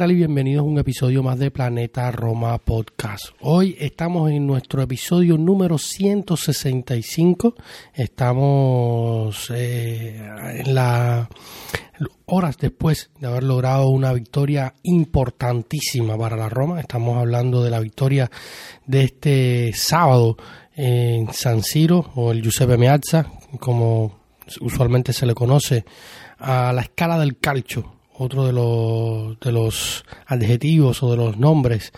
Y bienvenidos a un episodio más de Planeta Roma Podcast. Hoy estamos en nuestro episodio número 165. Estamos eh, en la horas después de haber logrado una victoria importantísima para la Roma. Estamos hablando de la victoria de este sábado en San Siro o el Giuseppe Meazza, como usualmente se le conoce, a la escala del calcio otro de los, de los adjetivos o de los nombres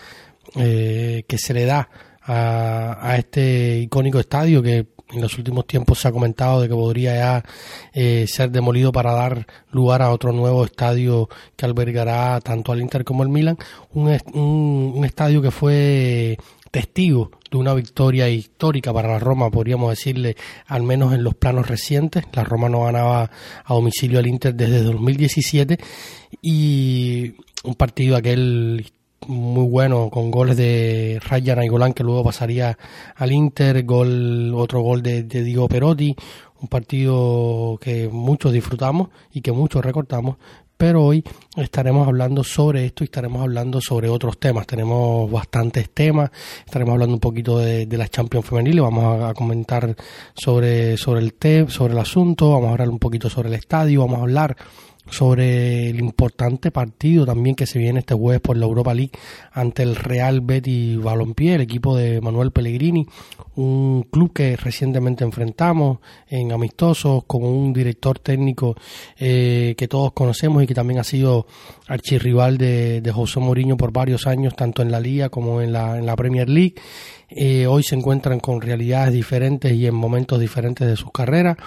eh, que se le da a, a, este icónico estadio que en los últimos tiempos se ha comentado de que podría ya eh, ser demolido para dar lugar a otro nuevo estadio que albergará tanto al Inter como al Milan, un, un, un estadio que fue testigo de una victoria histórica para la Roma, podríamos decirle, al menos en los planos recientes. La Roma no ganaba a domicilio al Inter desde 2017 y un partido aquel muy bueno con goles de Rayan Golán que luego pasaría al Inter, gol otro gol de, de Diego Perotti, un partido que muchos disfrutamos y que muchos recortamos, pero hoy estaremos hablando sobre esto y estaremos hablando sobre otros temas. Tenemos bastantes temas, estaremos hablando un poquito de, de las Champions femeniles, vamos a, comentar sobre, sobre el tema, sobre el asunto, vamos a hablar un poquito sobre el estadio, vamos a hablar sobre el importante partido también que se viene este jueves por la Europa League ante el Real Betis Balompié, el equipo de Manuel Pellegrini, un club que recientemente enfrentamos en amistosos con un director técnico eh, que todos conocemos y que también ha sido archirrival de, José Mourinho por varios años, tanto en la Liga como en la, en la Premier League. Eh, hoy se encuentran con realidades diferentes y en momentos diferentes de sus carreras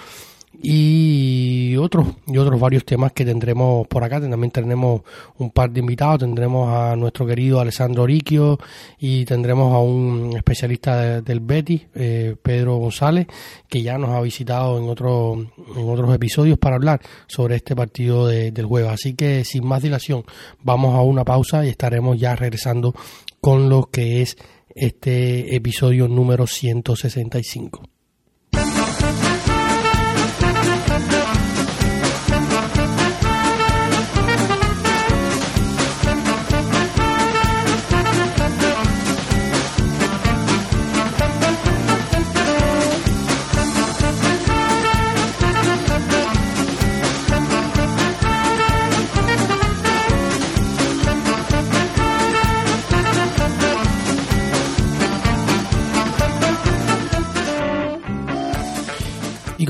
y otros y otros varios temas que tendremos por acá. También tendremos un par de invitados. Tendremos a nuestro querido Alessandro Oriquio y tendremos a un especialista de, del Betty eh, Pedro González que ya nos ha visitado en otro, en otros episodios para hablar sobre este partido de, del jueves. Así que sin más dilación vamos a una pausa y estaremos ya regresando con lo que es este episodio número 165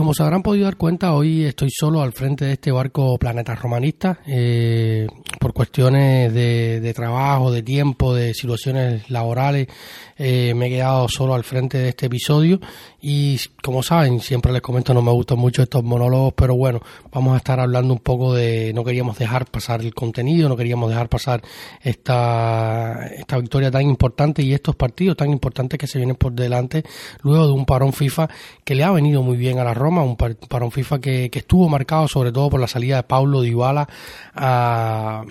como se habrán podido dar cuenta, hoy estoy solo al frente de este barco Planeta Romanista. Eh, por cuestiones de, trabajo, de tiempo, de situaciones laborales, eh, me he quedado solo al frente de este episodio y como saben, siempre les comento, no me gustan mucho estos monólogos, pero bueno, vamos a estar hablando un poco de, no queríamos dejar pasar el contenido, no queríamos dejar pasar esta, esta victoria tan importante y estos partidos tan importantes que se vienen por delante luego de un parón FIFA que le ha venido muy bien a la Roma, un parón FIFA que, que estuvo marcado sobre todo por la salida de Paulo Dybala a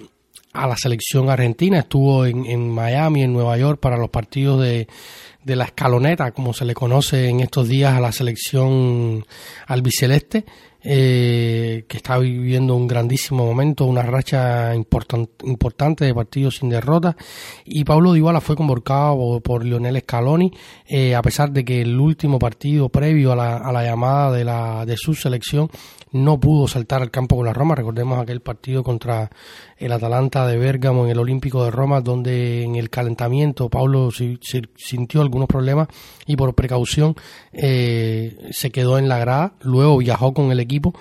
a la selección argentina, estuvo en, en, Miami, en Nueva York, para los partidos de, de la escaloneta, como se le conoce en estos días a la selección albiceleste, eh, que está viviendo un grandísimo momento, una racha important, importante de partidos sin derrota. Y Pablo Dybala fue convocado por, por Lionel Scaloni, eh, a pesar de que el último partido previo a la, a la llamada de, la, de su selección no pudo saltar al campo con la Roma. Recordemos aquel partido contra el Atalanta de Bérgamo en el Olímpico de Roma, donde en el calentamiento Pablo sintió algunos problemas y por precaución eh, se quedó en la grada. Luego viajó con el equipo,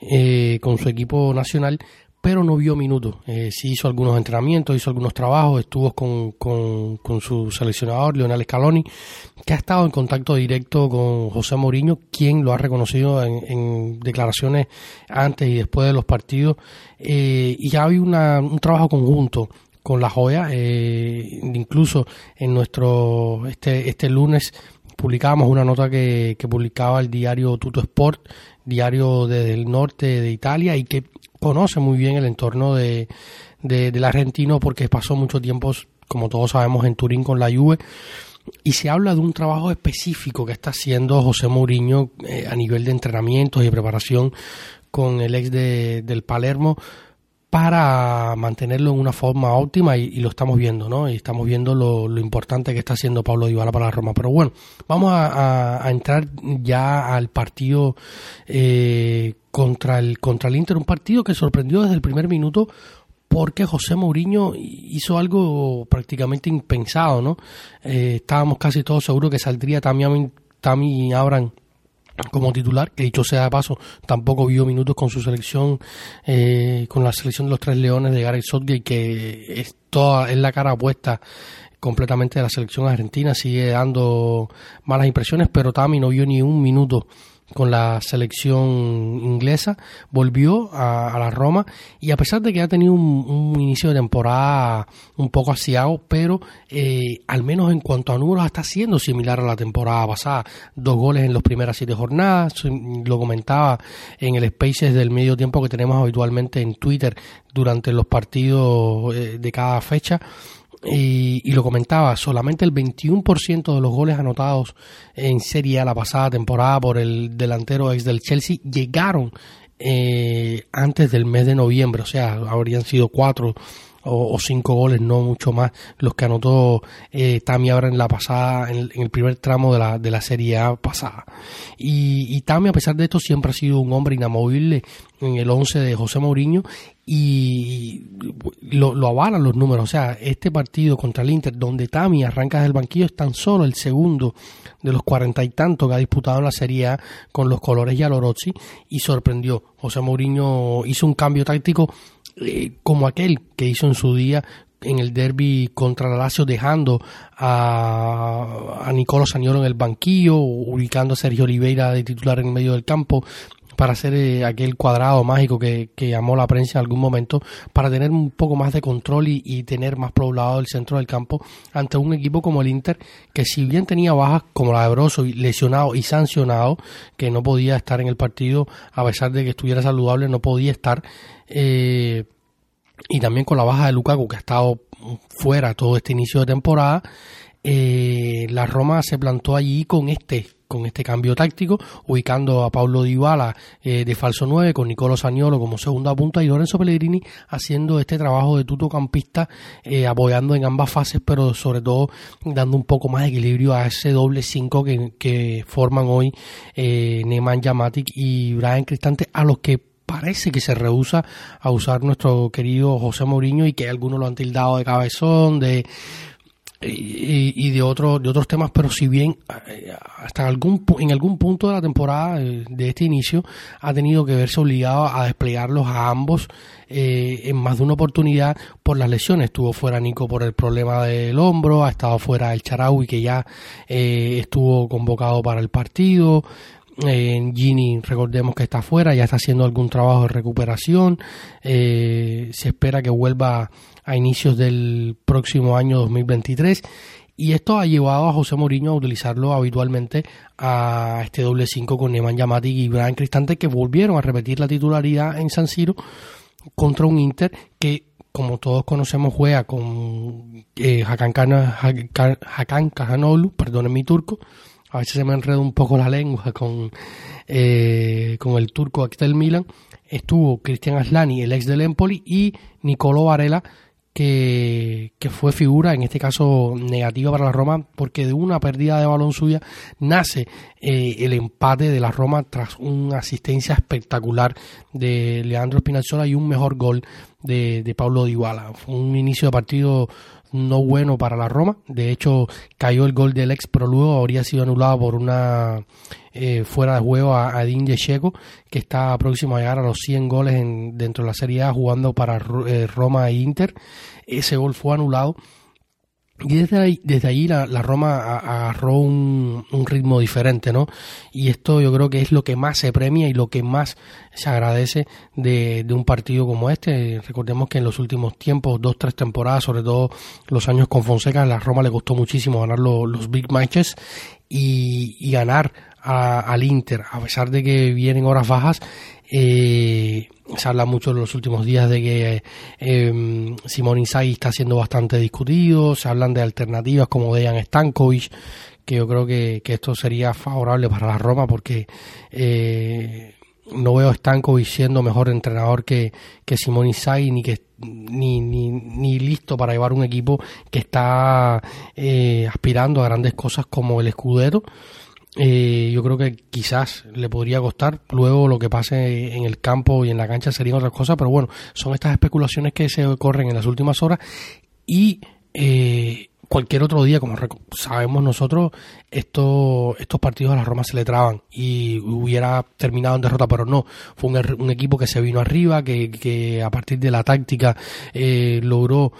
eh, con su equipo nacional, pero no vio minutos. Eh, sí hizo algunos entrenamientos, hizo algunos trabajos, estuvo con, con, su seleccionador, Leonel Scaloni, que ha estado en contacto directo con José Mourinho, quien lo ha reconocido en, declaraciones antes y después de los partidos. Eh, y ya hay un trabajo conjunto con la joya, eh, incluso en nuestro, este, este lunes publicábamos una nota que, que publicaba el diario Tuto Sport, diario del norte de Italia y que conoce muy bien el entorno de, del argentino porque pasó mucho tiempo, como todos sabemos, en Turín con la Juve. Y se habla de un trabajo específico que está haciendo José Mourinho eh, a nivel de entrenamientos y preparación con el ex de, del Palermo para mantenerlo en una forma óptima y, lo estamos viendo, ¿no? Y estamos viendo lo, importante que está haciendo Pablo Dybala para la Roma. Pero bueno, vamos a, entrar ya al partido eh, contra el contra el Inter, un partido que sorprendió desde el primer minuto porque José Mourinho hizo algo prácticamente impensado, ¿no? Eh, estábamos casi todos seguros que saldría Tammy, Tammy Abraham como titular, que dicho sea de paso, tampoco vio minutos con su selección, eh, con la selección de los tres leones de Gareth Southgate, que es toda, es la cara opuesta completamente de la selección argentina, sigue dando malas impresiones, pero Tami no vio ni un minuto con la selección inglesa, volvió a, la Roma y a pesar de que ha tenido un, inicio de temporada un poco asiago, pero eh, al menos en cuanto a números está siendo similar a la temporada pasada. Dos goles en las primeras siete jornadas, lo comentaba en el Spaces del medio tiempo que tenemos habitualmente en Twitter durante los partidos eh, de cada fecha y, lo comentaba, solamente el 21% de los goles anotados en Serie A la pasada temporada por el delantero ex del Chelsea llegaron eh, antes del mes de noviembre, o sea, habrían sido cuatro o, cinco goles, no mucho más, los que anotó eh, Tami ahora en la pasada, en el, primer tramo de la, de la Serie A pasada. Y, y Tami, a pesar de esto, siempre ha sido un hombre inamovible en el 11 de José Mourinho y lo, avalan los números. O sea, este partido contra el Inter, donde Tami arranca del banquillo, es tan solo el segundo de los cuarenta y tantos que ha disputado en la Serie A con los colores Yalorozzi y sorprendió. José Mourinho hizo un cambio táctico eh, como aquel que hizo en su día en el derby contra la Lazio dejando a, a Saniolo en el banquillo, ubicando a Sergio Oliveira de titular en medio del campo para hacer eh, aquel cuadrado mágico que, llamó la prensa en algún momento, para tener un poco más de control y, tener más poblado el centro del campo ante un equipo como el Inter, que si bien tenía bajas como la de Broso, lesionado y sancionado, que no podía estar en el partido, a pesar de que estuviera saludable, no podía estar, eh, y también con la baja de Lukaku, que ha estado fuera todo este inicio de temporada, eh, la Roma se plantó allí con este con este cambio táctico, ubicando a Paulo Dybala eh, de falso 9 con Nicolo Saniolo como segunda punta y Lorenzo Pellegrini haciendo este trabajo de tutocampista eh, apoyando en ambas fases pero sobre todo dando un poco más de equilibrio a ese doble 5 que, que, forman hoy eh, Neman Yamatic y Brian Cristante a los que parece que se rehúsa a usar nuestro querido José Mourinho y que algunos lo han tildado de cabezón, de y, de otros de otros temas pero si bien eh, hasta algún en algún punto de la temporada eh, de este inicio ha tenido que verse obligado a desplegarlos a ambos eh, en más de una oportunidad por las lesiones estuvo fuera Nico por el problema del hombro ha estado fuera el Charaui que ya estuvo convocado para el partido eh, Gini, recordemos que está fuera, ya está haciendo algún trabajo de recuperación. se espera que vuelva a inicios del próximo año 2023 y esto ha llevado a José Mourinho a utilizarlo habitualmente a este doble 5 con Neman Yamati y Brian Cristante que volvieron a repetir la titularidad en San Siro contra un Inter que como todos conocemos juega con eh, Hakan, Kahanoglu, perdón mi turco, a veces se me enreda un poco la lengua con, eh, con el turco aquí Milan, estuvo Cristian Aslani, el ex del Empoli, y Nicolo Varela, que, fue figura, en este caso negativa para la Roma, porque de una pérdida de balón suya nace eh, el empate de la Roma tras una asistencia espectacular de Leandro Spinazzola y un mejor gol de, de Paulo Dybala. Fue un inicio de partido no bueno para la Roma. De hecho, cayó el gol del ex, pero luego habría sido anulado por una eh, fuera de juego a, a Dinje Checo, que está próximo a llegar a los 100 goles en, dentro de la Serie A jugando para eh, Roma e Inter. Ese gol fue anulado y desde ahí, desde allí la, Roma agarró un, ritmo diferente, ¿no? Y esto yo creo que es lo que más se premia y lo que más se agradece de, un partido como este. Recordemos que en los últimos tiempos, dos, tres temporadas, sobre todo los años con Fonseca, a la Roma le costó muchísimo ganar los big matches y, y ganar al Inter, a pesar de que vienen horas bajas. Eh, se habla mucho en los últimos días de que eh, Simón Inzaghi está siendo bastante discutido, se hablan de alternativas como Dejan Stankovic, que yo creo que, esto sería favorable para la Roma porque eh, no veo a Stankovic siendo mejor entrenador que, que Simón Inzaghi ni que ni, ni, ni, listo para llevar un equipo que está eh, aspirando a grandes cosas como el escudero eh, yo creo que quizás le podría costar. Luego lo que pase en el campo y en la cancha serían otras cosas, pero bueno, son estas especulaciones que se corren en las últimas horas y eh, cualquier otro día, como sabemos nosotros, esto, estos partidos a la Roma se le traban y hubiera terminado en derrota, pero no. Fue un, un equipo que se vino arriba, que, que a partir de la táctica eh, logró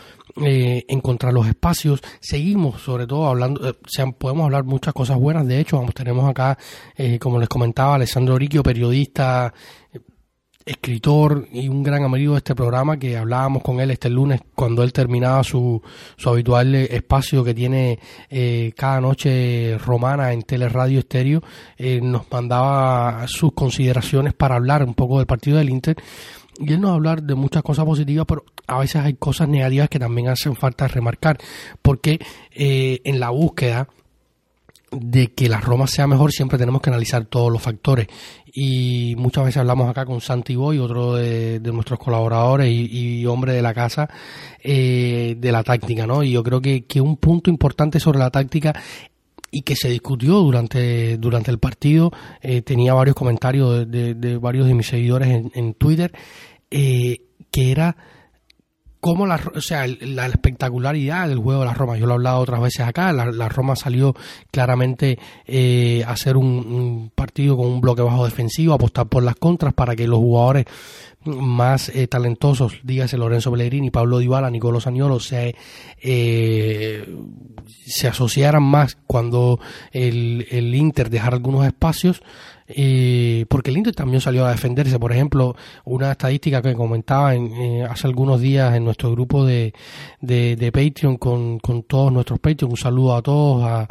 eh, encontrar los espacios. Seguimos, sobre todo, hablando, eh, podemos hablar muchas cosas buenas. De hecho, vamos, tenemos acá, eh, como les comentaba, Alessandro Riquio, periodista, escritor y un gran amigo de este programa que hablábamos con él este lunes cuando él terminaba su, su habitual espacio que tiene cada noche romana en Teleradio Estéreo, nos mandaba sus consideraciones para hablar un poco del partido del Inter y él nos hablar de muchas cosas positivas, pero a veces hay cosas negativas que también hacen falta remarcar, porque eh, en la búsqueda de que la Roma sea mejor siempre tenemos que analizar todos los factores y muchas veces hablamos acá con Santi Boy, otro de, nuestros colaboradores y, hombre de la casa, eh, de la táctica, ¿no? Y yo creo que, que un punto importante sobre la táctica y que se discutió durante, durante el partido. Eh, tenía varios comentarios de, varios de mis seguidores en, Twitter, eh, que era como la, o sea, la, espectacularidad del juego de la Roma. Yo lo he hablado otras veces acá. La, Roma salió claramente eh, a hacer un, partido con un bloque bajo defensivo, apostar por las contras para que los jugadores más eh, talentosos, dígase Lorenzo Pellegrini, Pablo Dybala, Nicolò Saniolo, se, eh, se asociaran más cuando el, el Inter dejara algunos espacios, eh, porque Inter también salió a defenderse. Por ejemplo, una estadística que comentaba en, eh, hace algunos días en nuestro grupo de, de, Patreon con, con, todos nuestros Patreon, un saludo a todos,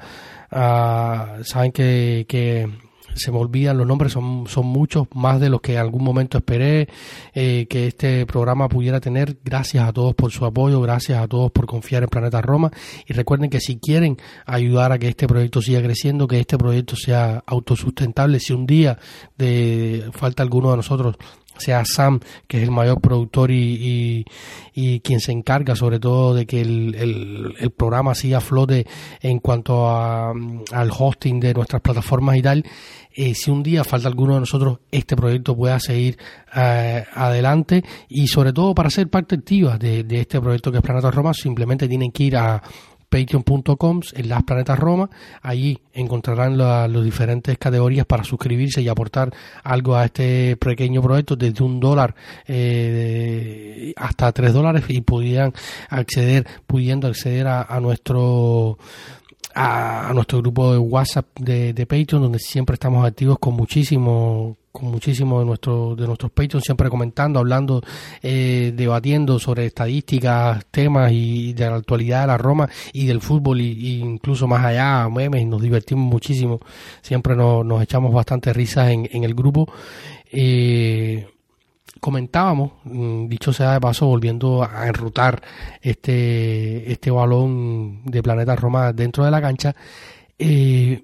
a saben que, que se me olvidan los nombres, son, son muchos, más de los que en algún momento esperé eh, que este programa pudiera tener. Gracias a todos por su apoyo, gracias a todos por confiar en Planeta Roma y recuerden que si quieren ayudar a que este proyecto siga creciendo, que este proyecto sea autosustentable, si un día de falta alguno de nosotros sea Sam, que es el mayor productor y, y, quien se encarga sobre todo de que el, el, programa siga a flote en cuanto a, al hosting de nuestras plataformas y tal, eh, si un día falta alguno de nosotros, este proyecto pueda seguir eh, adelante y sobre todo para ser parte activa de, de este proyecto que es Planeta Roma, simplemente tienen que ir a patreon.com en las planetas Roma. Allí encontrarán las diferentes categorías para suscribirse y aportar algo a este pequeño proyecto desde un dólar eh, hasta tres dólares y pudieran acceder, pudiendo acceder a nuestro a, nuestro grupo de WhatsApp de, de, Patreon, donde siempre estamos activos con muchísimo con muchísimo de nuestro de nuestros Patreon siempre comentando hablando eh, debatiendo sobre estadísticas temas y de la actualidad de la Roma y del fútbol y, incluso más allá memes nos divertimos muchísimo. Siempre nos, nos echamos bastante risas en, en el grupo. Eh, comentábamos, mm, dicho sea de paso, volviendo a enrutar este, este balón de Planeta Roma dentro de la cancha, eh,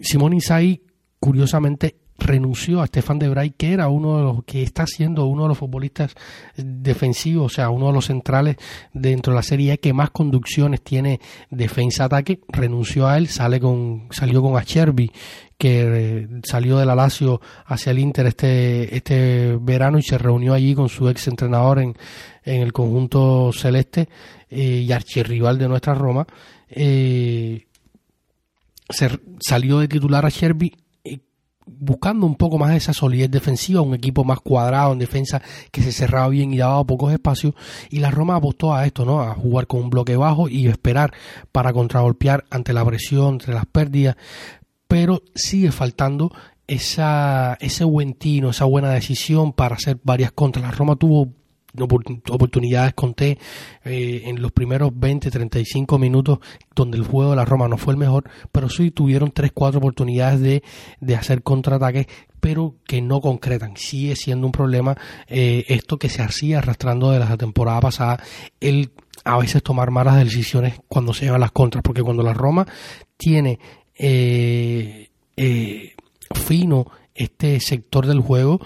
Simón Inzaghi, curiosamente, renunció a Stefan de Vrij, que era uno de los que está siendo uno de los futbolistas defensivos, o sea, uno de los centrales dentro de la Serie que más conducciones tiene defensa-ataque, renunció a él, sale con, salió con Acherby, que salió del la hacia el Inter este, este verano y se reunió allí con su ex entrenador en, en el conjunto celeste eh, y archirrival de nuestra Roma. Eh, se salió de titular a Sherby eh, buscando un poco más esa solidez defensiva, un equipo más cuadrado en defensa que se cerraba bien y daba pocos espacios y la Roma apostó a esto, ¿no? A jugar con un bloque bajo y esperar para contragolpear ante la presión, entre las pérdidas, pero sigue faltando esa, ese buen tino, esa buena decisión para hacer varias contras. La Roma tuvo oportunidades conté eh, en los primeros 20, 35 minutos donde el juego de la Roma no fue el mejor, pero sí tuvieron 3, 4 oportunidades de, de hacer contraataques pero que no concretan. Sigue siendo un problema eh, esto que se hacía arrastrando de la temporada pasada, el a veces tomar malas decisiones cuando se llevan las contras, porque cuando la Roma tiene eh, fino este sector del juego,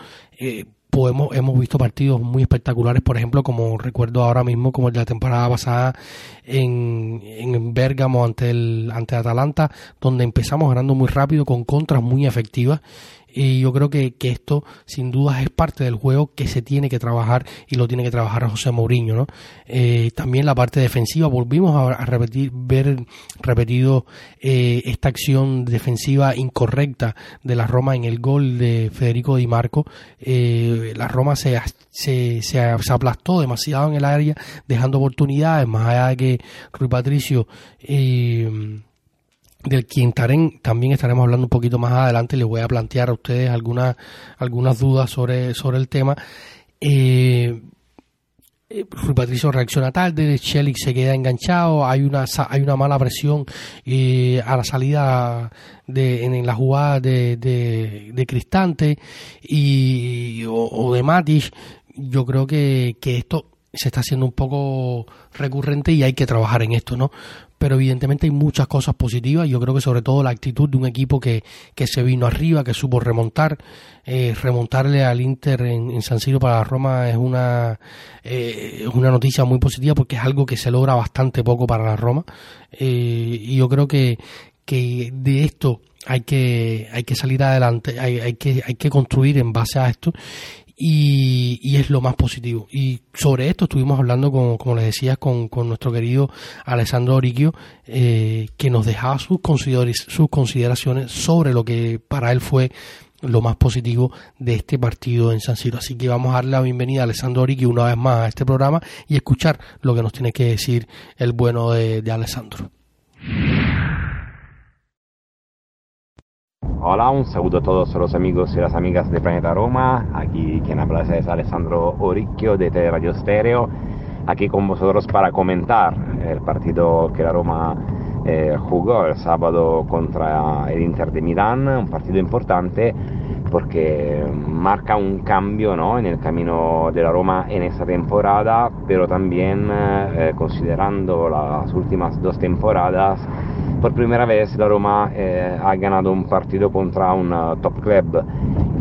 hemos, visto partidos muy espectaculares, por ejemplo, como recuerdo ahora mismo, como el de la temporada pasada en, en Bérgamo ante el ante Atalanta, donde empezamos ganando muy rápido con contras muy efectivas y yo creo que, que, esto sin duda es parte del juego que se tiene que trabajar y lo tiene que trabajar José Mourinho. ¿no? Eh, también la parte defensiva, volvimos a, repetir, ver repetido eh, esta acción defensiva incorrecta de la Roma en el gol de Federico Di Marco. Eh, la Roma se, se, se, aplastó demasiado en el área, dejando oportunidades, más allá de que Rui Patricio del quien también estaremos hablando un poquito más adelante. Les voy a plantear a ustedes algunas, algunas dudas sobre, sobre el tema. Eh, eh Patricio reacciona tarde, Chelik se queda enganchado, hay una hay una mala presión eh, a la salida de, en, la jugada de, de, Cristante y, o, de Matic. Yo creo que, que esto se está haciendo un poco recurrente y hay que trabajar en esto, ¿no? Pero evidentemente hay muchas cosas positivas. Yo creo que sobre todo la actitud de un equipo que, que se vino arriba, que supo remontar, eh, remontarle al Inter en, San Siro para Roma es una, eh, una noticia muy positiva porque es algo que se logra bastante poco para la Roma. Eh, y yo creo que, que de esto hay que, hay que salir adelante, hay, hay, que, hay que construir en base a esto y, es lo más positivo. Y sobre esto estuvimos hablando, con, como les decía, con, con nuestro querido Alessandro Oriquio, eh, que nos dejaba sus, sus consideraciones sobre lo que para él fue lo más positivo de este partido en San Siro. Así que vamos a darle la bienvenida a Alessandro Oriquio una vez más a este programa y escuchar lo que nos tiene que decir el bueno de, de Alessandro. Hola, un saludo a todos los amigos y las amigas de Planeta Roma. Aquí quien habla es Alessandro Oricchio de Radio Stereo. Aquí con vosotros para comentar el partido que la Roma eh, jugó el sábado contra el Inter de Milán, un partido importante porque marca un cambio ¿no? en el camino de la Roma en esta temporada, pero también eh, considerando las últimas dos temporadas por primera vez la Roma eh, ha ganado un partido contra un uh, top club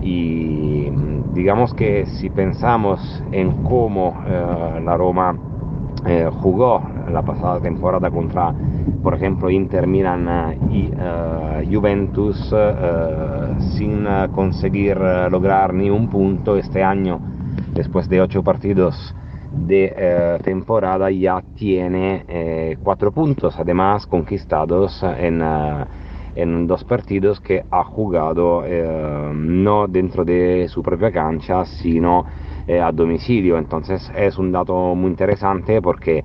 y mm, digamos que si pensamos en cómo eh, la Roma eh, jugó la pasada temporada contra, por ejemplo, Inter, Milan y Juventus sin conseguir lograr ni un punto este año, después de ocho partidos de eh, temporada ya tiene eh, cuatro puntos, además conquistados en, en, dos partidos que ha jugado no dentro de su propia cancha, sino uh, a domicilio. Entonces es un dato muy interesante porque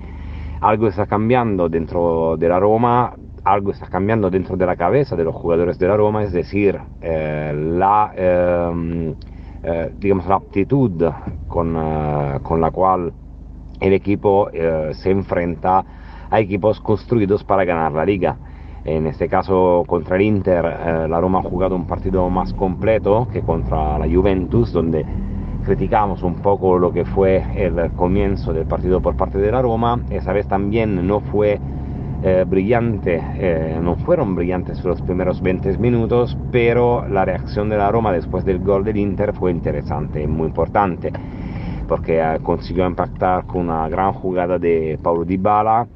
algo está cambiando dentro de la Roma, algo está cambiando dentro de la cabeza de los jugadores de la Roma, es decir, la, ehm, digamos, la aptitud con, con la cual el equipo eh, se enfrenta a equipos construidos para ganar la liga. En este caso contra el Inter eh, la Roma ha jugado un partido más completo que contra la Juventus, donde criticamos un poco lo que fue el comienzo del partido por parte de la Roma. Esa vez también no fue eh, brillante, eh, no fueron brillantes los primeros 20 minutos, pero la reacción de la Roma después del gol del Inter fue interesante, muy importante, porque eh, consiguió impactar con una gran jugada de Paulo Dybala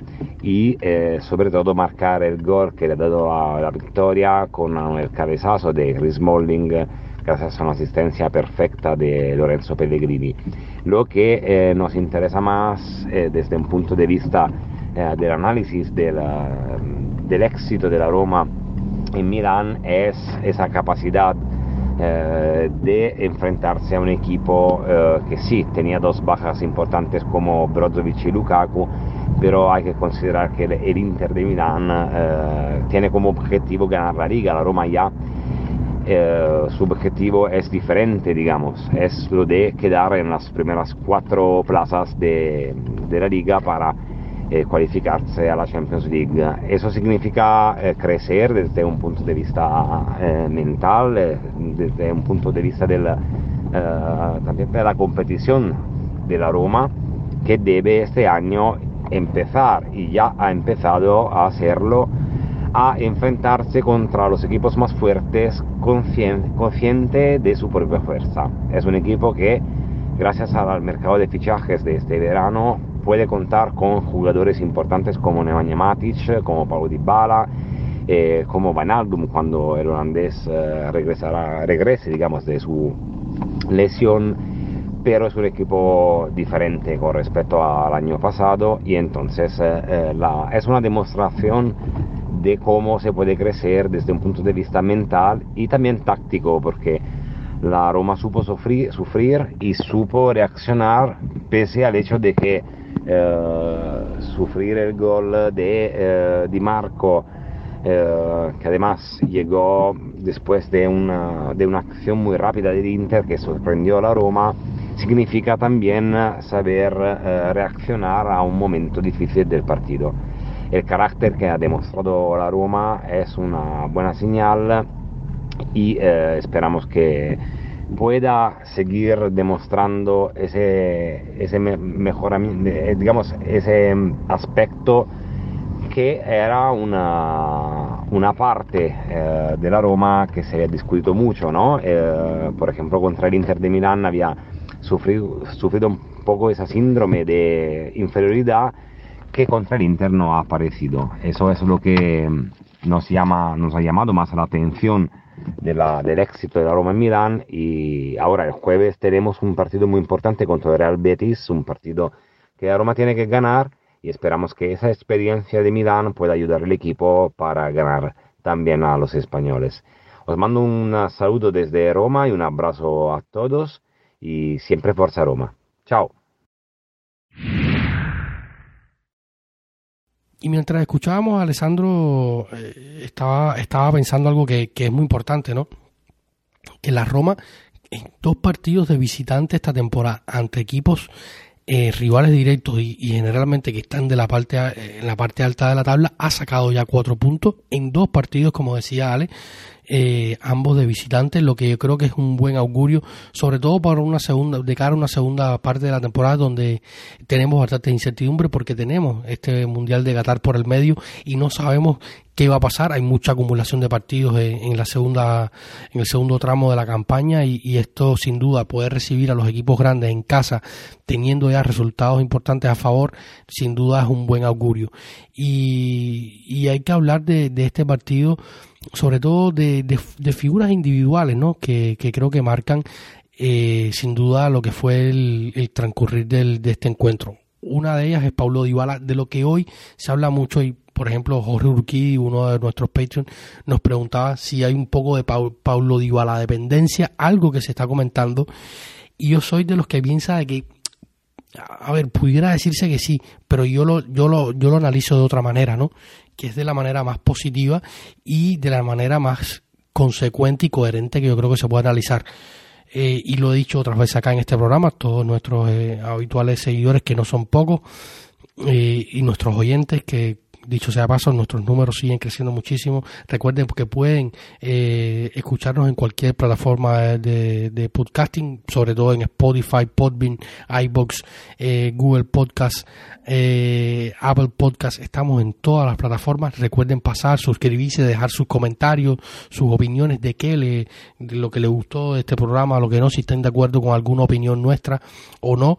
y sobre todo marcar el gol que le ha dado la, la victoria con el cabezazo de Chris Molling a una asistencia perfecta de Lorenzo Pellegrini. Lo que eh, nos interesa más eh, desde un punto de vista eh, del análisis del éxito de la Roma en Milán es esa capacidad de enfrentarse a un equipo que sí tenía dos bajas importantes como Brozovic y Lukaku, pero hay que considerar que el, Inter de Milán tiene como objetivo ganar la liga, la Roma ya eh, su objetivo es diferente, digamos, es lo de quedar en las primeras cuatro plazas de, la liga para eh, cualificarse a la Champions League. Eso significa eh, crecer desde un punto de vista eh, mental, eh, desde un punto de vista del, también de la competición de la Roma, que debe este año empezar y ya ha empezado a hacerlo a enfrentarse contra los equipos más fuertes consciente de su propia fuerza. Es un equipo que, gracias al mercado de fichajes de este verano, puede contar con jugadores importantes como Nemanja Matic, como Paulo Dybala, eh, como Van Aldum cuando el holandés eh, regresará, regrese digamos, de su lesión, pero es un equipo diferente con respecto al año pasado y entonces eh, la, es una demostración de cómo se puede crecer desde un punto de vista mental y también táctico, porque la Roma supo sufrir, sufrir y supo reaccionar pese al hecho de que eh, sufrir el gol de eh, Di Marco, eh, que además llegó después de una, de una acción muy rápida del Inter que sorprendió a la Roma, significa también saber reaccionar a un momento difícil del partido el carácter que ha demostrado la Roma es una buena señal y eh, esperamos que pueda seguir demostrando ese, ese mejoramiento, eh, digamos, ese aspecto que era una, una parte eh, de la Roma que se había discutido mucho, ¿no? por ejemplo, contra el Inter de Milán había sufrido, sufrido un poco esa síndrome de inferioridad que contra el Inter no ha aparecido. Eso es lo que mm, nos, llama, nos ha llamado más la atención de la, del éxito de la Roma en Milán y ahora el jueves tenemos un partido muy importante contra el Real Betis, un partido que la Roma tiene que ganar y esperamos que esa experiencia de Milán pueda ayudar al equipo para ganar también a los españoles. Os mando un saludo desde Roma y un abrazo a todos y siempre Forza Roma. Chao. Y mientras escuchábamos, Alessandro eh, estaba, estaba pensando algo que, es muy importante, ¿no? Que la Roma, en dos partidos de visitante esta temporada, ante equipos eh, rivales directos y, generalmente que están de la parte en la parte alta de la tabla ha sacado ya cuatro puntos en dos partidos como decía Ale eh, ambos de visitantes, lo que yo creo que es un buen augurio, sobre todo para una segunda, de cara a una segunda parte de la temporada donde tenemos bastante incertidumbre porque tenemos este Mundial de Qatar por el medio y no sabemos qué va a pasar. Hay mucha acumulación de partidos en, la segunda, en el segundo tramo de la campaña y, esto sin duda poder recibir a los equipos grandes en casa teniendo ya resultados importantes a favor, sin duda es un buen augurio. Y, hay que hablar de este partido sobre todo de, de, figuras individuales, ¿no? Que, que creo que marcan eh, sin duda lo que fue el, transcurrir del, de este encuentro. Una de ellas es Paulo Dybala, de lo que hoy se habla mucho y por ejemplo Jorge Urquí, uno de nuestros Patreons, nos preguntaba si hay un poco de Paulo Dybala dependencia, algo que se está comentando y yo soy de los que piensa de que a ver, pudiera decirse que sí, pero yo lo, yo lo, yo lo analizo de otra manera, ¿no? Que es de la manera más positiva y de la manera más consecuente y coherente que yo creo que se puede analizar. Eh, y lo he dicho otras veces acá en este programa, todos nuestros eh, habituales seguidores, que no son pocos, eh, y nuestros oyentes, que dicho sea paso, nuestros números siguen creciendo muchísimo. Recuerden que pueden eh, escucharnos en cualquier plataforma de, podcasting, sobre todo en Spotify, Podbean, iBox, eh, Google Podcast, eh, Apple Podcast. Estamos en todas las plataformas. Recuerden pasar, suscribirse, dejar sus comentarios, sus opiniones de qué le, de lo que le gustó de este programa, lo que no, si están de acuerdo con alguna opinión nuestra o no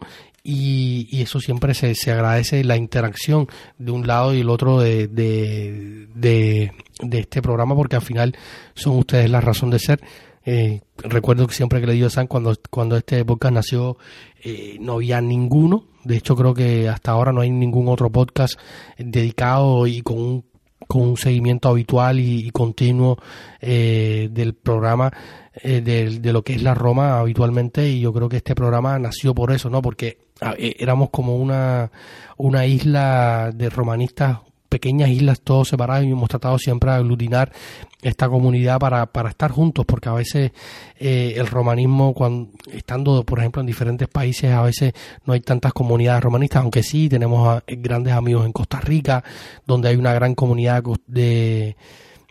y, eso siempre se, se, agradece la interacción de un lado y el otro de, de, de, este programa porque al final son ustedes la razón de ser. Eh, recuerdo que siempre que le digo a San, cuando, cuando este podcast nació, eh, no había ninguno. De hecho, creo que hasta ahora no hay ningún otro podcast dedicado y con un, con un seguimiento habitual y, continuo eh, del programa de, de, lo que es la Roma habitualmente. Y yo creo que este programa nació por eso, ¿no? Porque eh, éramos como una, una isla de romanistas, pequeñas islas todos separados y hemos tratado siempre de aglutinar esta comunidad para, para estar juntos, porque a veces eh, el romanismo, cuando, estando por ejemplo en diferentes países, a veces no hay tantas comunidades romanistas, aunque sí tenemos grandes amigos en Costa Rica, donde hay una gran comunidad de,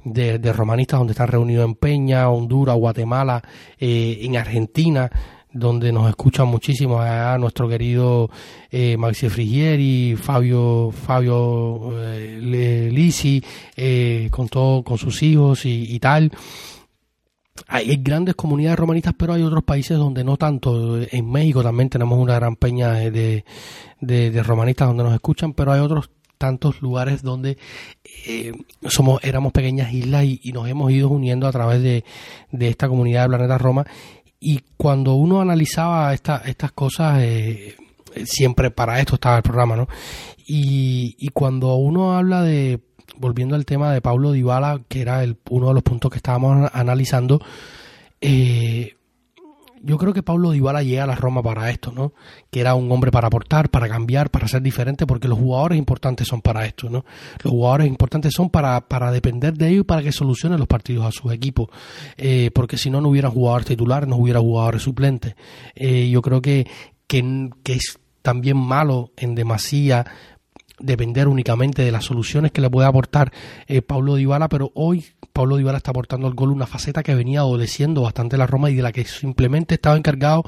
de, romanistas donde están reunidos en Peña, Honduras, Guatemala, eh, en Argentina donde nos escuchan muchísimo a nuestro querido eh, Maxi Frigieri, Fabio, Fabio eh, Lisi, eh, con todo, con sus hijos y, tal. Hay grandes comunidades romanistas, pero hay otros países donde no tanto. En México también tenemos una gran peña de, de, romanistas donde nos escuchan, pero hay otros tantos lugares donde eh, somos éramos pequeñas islas y, y, nos hemos ido uniendo a través de, de esta comunidad de Planeta Roma y cuando uno analizaba estas cosas, eh, siempre para esto estaba el programa, ¿no? Y, y cuando uno habla de, volviendo al tema de Pablo Dybala, que era el, uno de los puntos que estábamos analizando, eh, yo creo que Pablo Dybala llega a la Roma para esto, ¿no? Que era un hombre para aportar, para cambiar, para ser diferente, porque los jugadores importantes son para esto, ¿no? Los jugadores importantes son para, para depender de ellos y para que solucionen los partidos a sus equipos, eh, porque si no, no hubiera jugadores titulares, no hubiera jugadores suplentes. Eh, yo creo que, que, que es también malo en demasía depender únicamente de las soluciones que le puede aportar eh, Pablo Dybala, pero hoy Pablo Dybala está aportando al gol una faceta que venía adoleciendo bastante la Roma y de la que simplemente estaba encargado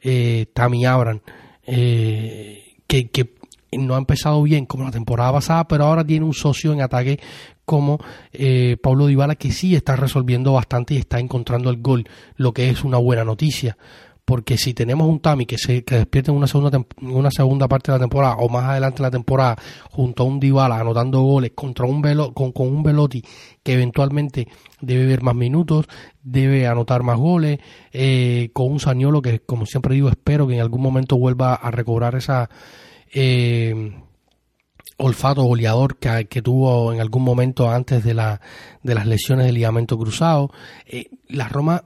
eh, Tammy Abraham, eh, que, que no ha empezado bien como la temporada pasada, pero ahora tiene un socio en ataque como eh, Pablo Dybala que sí está resolviendo bastante y está encontrando el gol, lo que es una buena noticia porque si tenemos un Tami que se que despierte en una segunda una segunda parte de la temporada o más adelante en la temporada junto a un Dybala anotando goles contra un velo, con, con un Velotti que eventualmente debe ver más minutos debe anotar más goles eh, con un Saniolo que como siempre digo espero que en algún momento vuelva a recobrar esa eh, olfato goleador que, que, tuvo en algún momento antes de, la, de las lesiones del ligamento cruzado. Eh, la Roma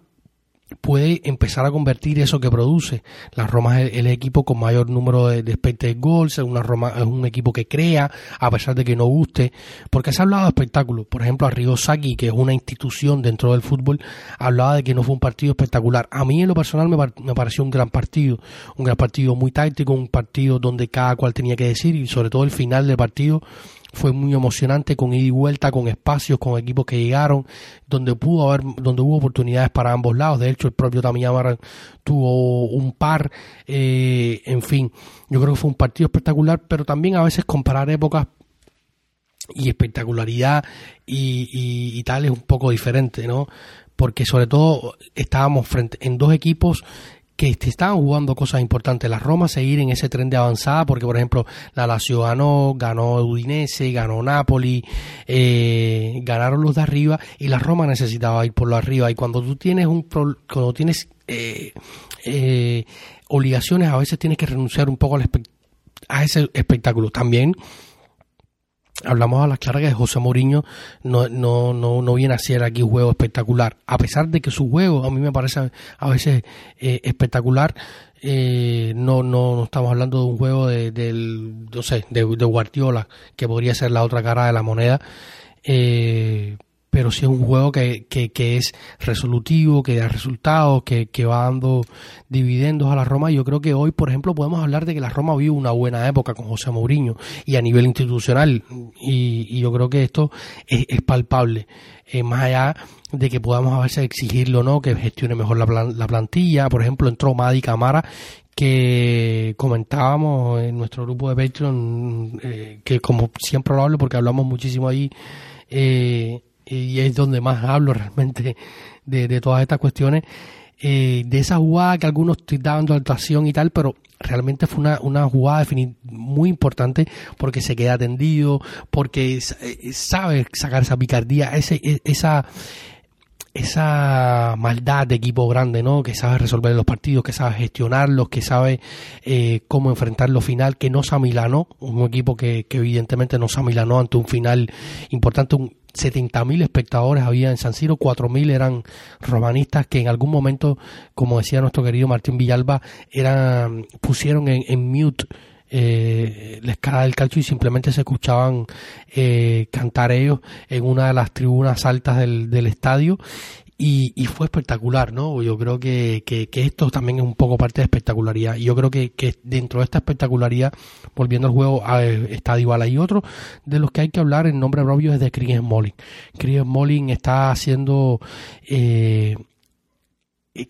puede empezar a convertir eso que produce. La Roma es el, equipo con mayor número de, de goals, es, una Roma, es un equipo que crea, a pesar de que no guste, porque se ha hablado de espectáculos. Por ejemplo, a Saki, que es una institución dentro del fútbol, hablaba de que no fue un partido espectacular. A mí en lo personal me, me pareció un gran partido, un gran partido muy táctico, un partido donde cada cual tenía que decir y sobre todo el final del partido fue muy emocionante con ida y vuelta, con espacios, con equipos que llegaron, donde pudo haber, donde hubo oportunidades para ambos lados. De hecho, el propio Tamiyama tuvo un par, eh, en fin, yo creo que fue un partido espectacular, pero también a veces comparar épocas y espectacularidad y, y tal es un poco diferente, ¿no? Porque sobre todo estábamos frente en dos equipos que estaban jugando cosas importantes. La Roma seguir en ese tren de avanzada, porque por ejemplo la Lazio ganó, ganó Udinese, ganó Napoli, eh, ganaron los de arriba y la Roma necesitaba ir por lo arriba. Y cuando tú tienes un cuando tienes eh, eh, obligaciones, a veces tienes que renunciar un poco a ese espectáculo. También hablamos a las claras que José Mourinho no, no, no, no viene a hacer aquí un juego espectacular. A pesar de que su juego a mí me parece a veces eh, espectacular, eh, no, no, no, estamos hablando de un juego de, del, no sé, de, Guardiola, que podría ser la otra cara de la moneda. Eh, pero sí es un juego que, que, es resolutivo, que da resultados, que, que, va dando dividendos a la Roma. Yo creo que hoy, por ejemplo, podemos hablar de que la Roma vive una buena época con José Mourinho y a nivel institucional. Y, yo creo que esto es, palpable. Eh, más allá de que podamos a veces exigirlo no, que gestione mejor la, la plantilla. Por ejemplo, entró Madi Camara, que comentábamos en nuestro grupo de Patreon, eh, que como siempre lo hablo porque hablamos muchísimo ahí, eh, y es donde más hablo realmente de, todas estas cuestiones, eh, de esa jugada que algunos daban de actuación y tal, pero realmente fue una, una jugada muy importante porque se queda tendido, porque sabe sacar esa picardía, ese, e, esa esa maldad de equipo grande, ¿no? Que sabe resolver los partidos, que sabe gestionarlos, que sabe eh, cómo enfrentar lo final, que no se amilanó, un equipo que, evidentemente no se amilanó ante un final importante, un 70.000 espectadores había en San Siro, 4.000 eran romanistas que en algún momento, como decía nuestro querido Martín Villalba, pusieron en, en mute eh, la escala del calcio y simplemente se escuchaban eh, cantar ellos en una de las tribunas altas del, del estadio y, y, fue espectacular, ¿no? Yo creo que, que, esto también es un poco parte de espectacularidad. Y yo creo que, que dentro de esta espectacularidad, volviendo al juego, está igual Y otro de los que hay que hablar en nombre propio es de Chris Smalling. Chris Smalling está haciendo eh,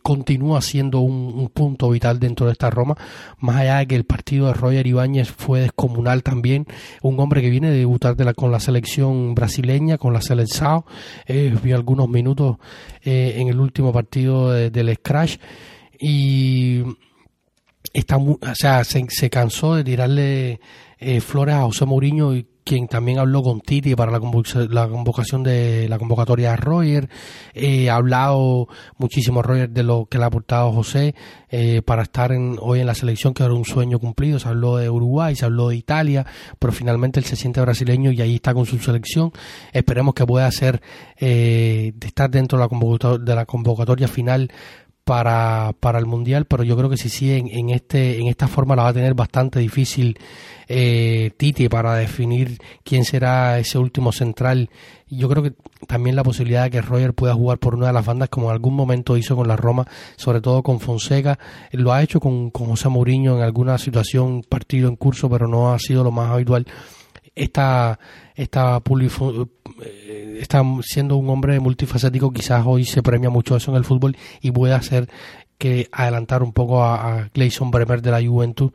continúa siendo un, punto vital dentro de esta Roma, más allá de que el partido de Roger Ibáñez fue descomunal también, un hombre que viene de debutar de con la selección brasileña, con la selección, eh, vio algunos minutos eh, en el último partido del Scratch y está o sea, se, cansó de tirarle eh, flores a José Mourinho y quien también habló con Titi para la, convocación de la convocatoria a Roger. Eh, ha hablado muchísimo Roger de lo que le ha aportado José eh, para estar en, hoy en la selección, que era un sueño cumplido. Se habló de Uruguay, se habló de Italia, pero finalmente él se siente brasileño y ahí está con su selección. Esperemos que pueda ser, eh, estar dentro de la, convocatoria, de la convocatoria final para, para el mundial, pero yo creo que si sí en, este en esta forma la va a tener bastante difícil eh, Titi para definir quién será ese último central. Yo creo que también la posibilidad de que Roger pueda jugar por una de las bandas como en algún momento hizo con la Roma, sobre todo con Fonseca, lo ha hecho con, con José Mourinho en alguna situación, partido en curso, pero no ha sido lo más habitual está, está, eh, está siendo un hombre multifacético, quizás hoy se premia mucho eso en el fútbol y puede hacer que adelantar un poco a, Gleison Bremer de la Juventus,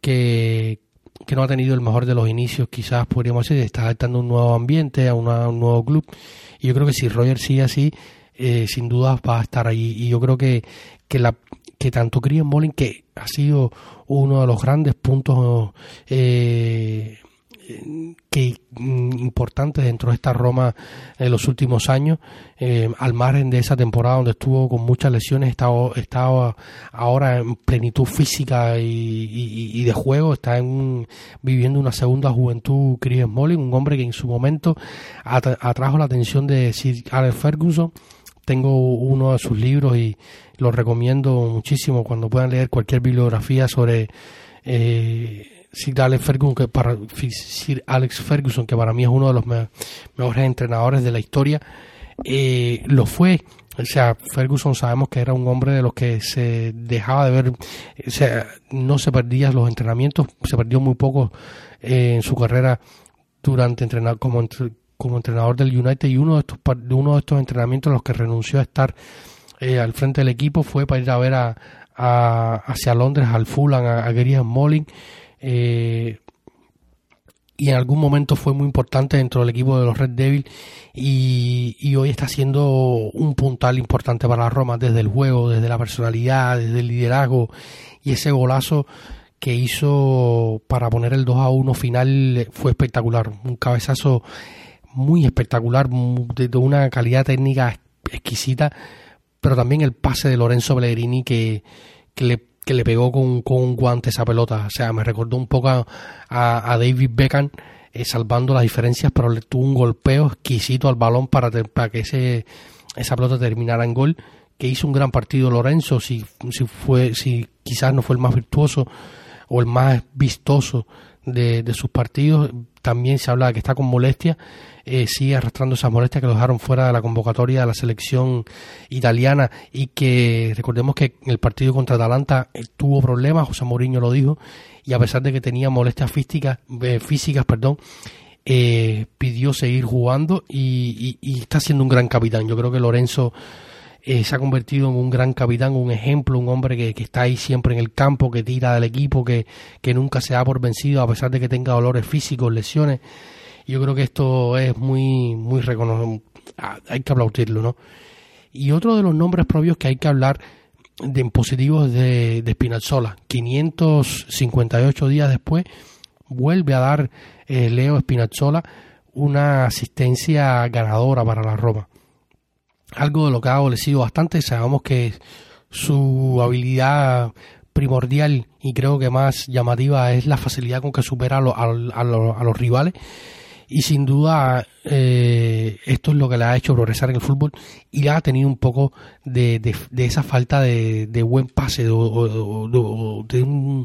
que, que no ha tenido el mejor de los inicios, quizás podríamos decir, está adaptando un nuevo ambiente, a un nuevo club. Y yo creo que si Roger sigue así, eh, sin duda va a estar ahí. Y yo creo que, que, la, que tanto Christian Molin, que ha sido uno de los grandes puntos eh, que mm, importante dentro de esta Roma en los últimos años, eh, al margen de esa temporada donde estuvo con muchas lesiones, estaba, estaba ahora en plenitud física y, de juego, está en viviendo una segunda juventud Chris Smalling, un hombre que en su momento atrajo la atención de Sir Alex Ferguson. Tengo uno de sus libros y lo recomiendo muchísimo cuando puedan leer cualquier bibliografía sobre eh, Sir Alex Ferguson, que para, Alex Ferguson, que para mí es uno de los mejores entrenadores de la historia, eh, lo fue. O sea, Ferguson sabemos que era un hombre de los que se dejaba de ver, o sea, no se perdía los entrenamientos, se perdió muy poco eh, en su carrera durante entrenar como, como entrenador del United y uno de estos uno de estos entrenamientos a los que renunció a estar eh, al frente del equipo fue para ir a ver a, hacia Londres al Fulham a, a Gary Molling eh, y en algún momento fue muy importante dentro del equipo de los Red Devils y, hoy está siendo un puntal importante para la Roma desde el juego, desde la personalidad, desde el liderazgo y ese golazo que hizo para poner el 2 a 1 final fue espectacular, un cabezazo muy espectacular, de, una calidad técnica exquisita, pero también el pase de Lorenzo Pellegrini que, que le que le pegó con, un guante esa pelota. O sea, me recordó un poco a, a David Beckham eh, salvando las diferencias, pero le tuvo un golpeo exquisito al balón para, para que ese, esa pelota terminara en gol. Que hizo un gran partido Lorenzo, si, si, fue, si quizás no fue el más virtuoso o el más vistoso de, de, sus partidos. También se habla que está con molestia, eh, sigue arrastrando esas molestias que lo dejaron fuera de la convocatoria de la selección italiana y que recordemos que en el partido contra Atalanta eh, tuvo problemas, José Mourinho lo dijo, y a pesar de que tenía molestias físicas, eh, físicas perdón, eh, pidió seguir jugando y, y, y, está siendo un gran capitán. Yo creo que Lorenzo eh, se ha convertido en un gran capitán, un ejemplo, un hombre que, que, está ahí siempre en el campo, que tira del equipo, que, que nunca se da por vencido a pesar de que tenga dolores físicos, lesiones. Yo creo que esto es muy, muy reconocido, hay que aplaudirlo, ¿no? Y otro de los nombres propios que hay que hablar de en positivos de, de Spinazzola, 558 días después, vuelve a dar eh, Leo Spinazzola una asistencia ganadora para la Roma algo de lo que ha adolecido bastante. Sabemos que su habilidad primordial y creo que más llamativa es la facilidad con que supera a, lo, a, a, lo, a los rivales y sin duda eh, esto es lo que le ha hecho progresar en el fútbol y le ha tenido un poco de, de, esa falta de, buen pase de,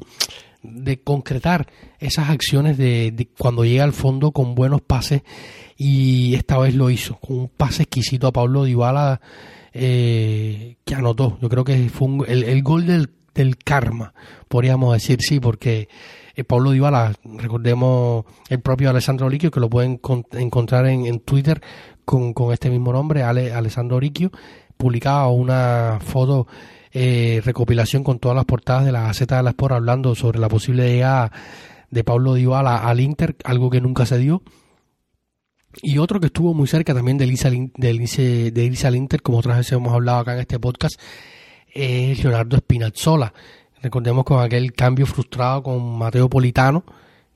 de concretar esas acciones de, cuando llega al fondo con buenos pases y esta vez lo hizo con un pase exquisito a Pablo Dybala eh, que anotó yo creo que fue un, el, el, gol del, del, karma podríamos decir sí porque eh, Pablo Dybala recordemos el propio Alessandro Liquio que lo pueden encontrar en, en Twitter con, con, este mismo nombre Ale, Alessandro Liquio publicaba una foto eh, recopilación con todas las portadas de la Gaceta de la Sport hablando sobre la posible llegada de Pablo Dybala al Inter, algo que nunca se dio. Y otro que estuvo muy cerca también de irse, de de irse al Inter, como otras veces hemos hablado acá en este podcast, es Leonardo Spinazzola. Recordemos con aquel cambio frustrado con Mateo Politano,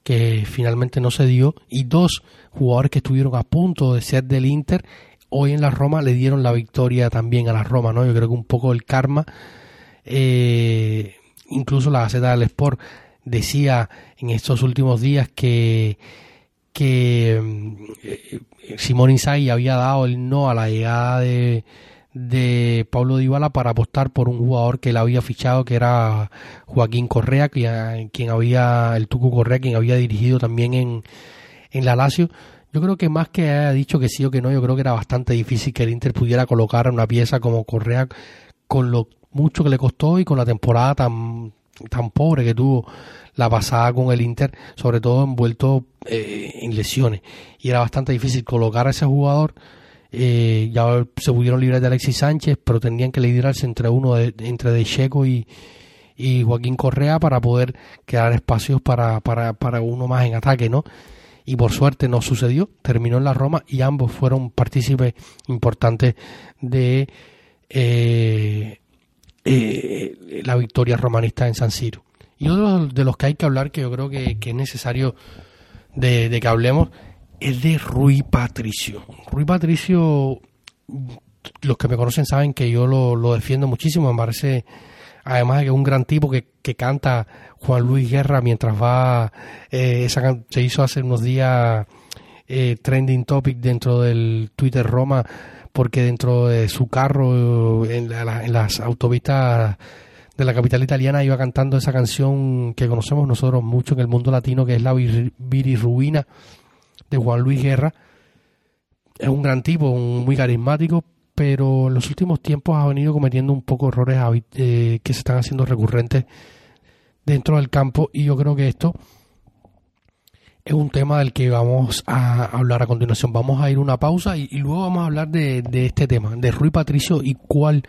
que finalmente no se dio, y dos jugadores que estuvieron a punto de ser del Inter hoy en la Roma le dieron la victoria también a la Roma, ¿no? Yo creo que un poco el karma, eh, incluso la Gaceta del Sport decía en estos últimos días que que eh, Simón Inzaghi había dado el no a la llegada de, de Pablo Dybala para apostar por un jugador que él había fichado que era Joaquín Correa, que, quien había el Tucu Correa, quien había dirigido también en, en la Lazio. Yo creo que más que haya dicho que sí o que no, yo creo que era bastante difícil que el Inter pudiera colocar una pieza como Correa con lo mucho que le costó y con la temporada tan, tan pobre que tuvo la pasada con el Inter, sobre todo envuelto eh, en lesiones. Y era bastante difícil colocar a ese jugador. Eh, ya se pudieron librar de Alexis Sánchez, pero tendrían que liderarse entre uno de, entre De Checo y, y Joaquín Correa para poder crear espacios para, para, para uno más en ataque, ¿no? y por suerte no sucedió, terminó en la Roma y ambos fueron partícipes importantes de eh, eh, la victoria romanista en San Siro. Y otro de los que hay que hablar, que yo creo que, que es necesario de, de, que hablemos, es de Rui Patricio. Rui Patricio, los que me conocen saben que yo lo, lo defiendo muchísimo, me parece además de que es un gran tipo que, que canta Juan Luis Guerra mientras va, eh, esa, se hizo hace unos días eh, trending topic dentro del Twitter Roma porque dentro de su carro en, la, en las autopistas de la capital italiana iba cantando esa canción que conocemos nosotros mucho en el mundo latino que es la Ruina de Juan Luis Guerra es un gran tipo, un, muy carismático pero en los últimos tiempos ha venido cometiendo un poco errores eh, que se están haciendo recurrentes dentro del campo y yo creo que esto es un tema del que vamos a hablar a continuación. Vamos a ir una pausa y, y luego vamos a hablar de, de, este tema, de Rui Patricio y cuál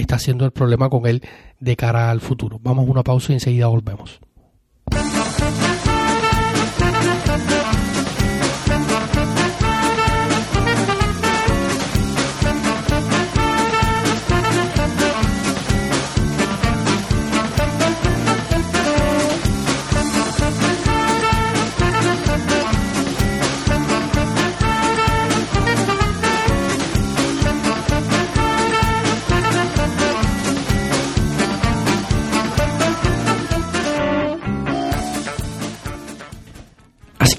está siendo el problema con él de cara al futuro. Vamos a una pausa y enseguida volvemos.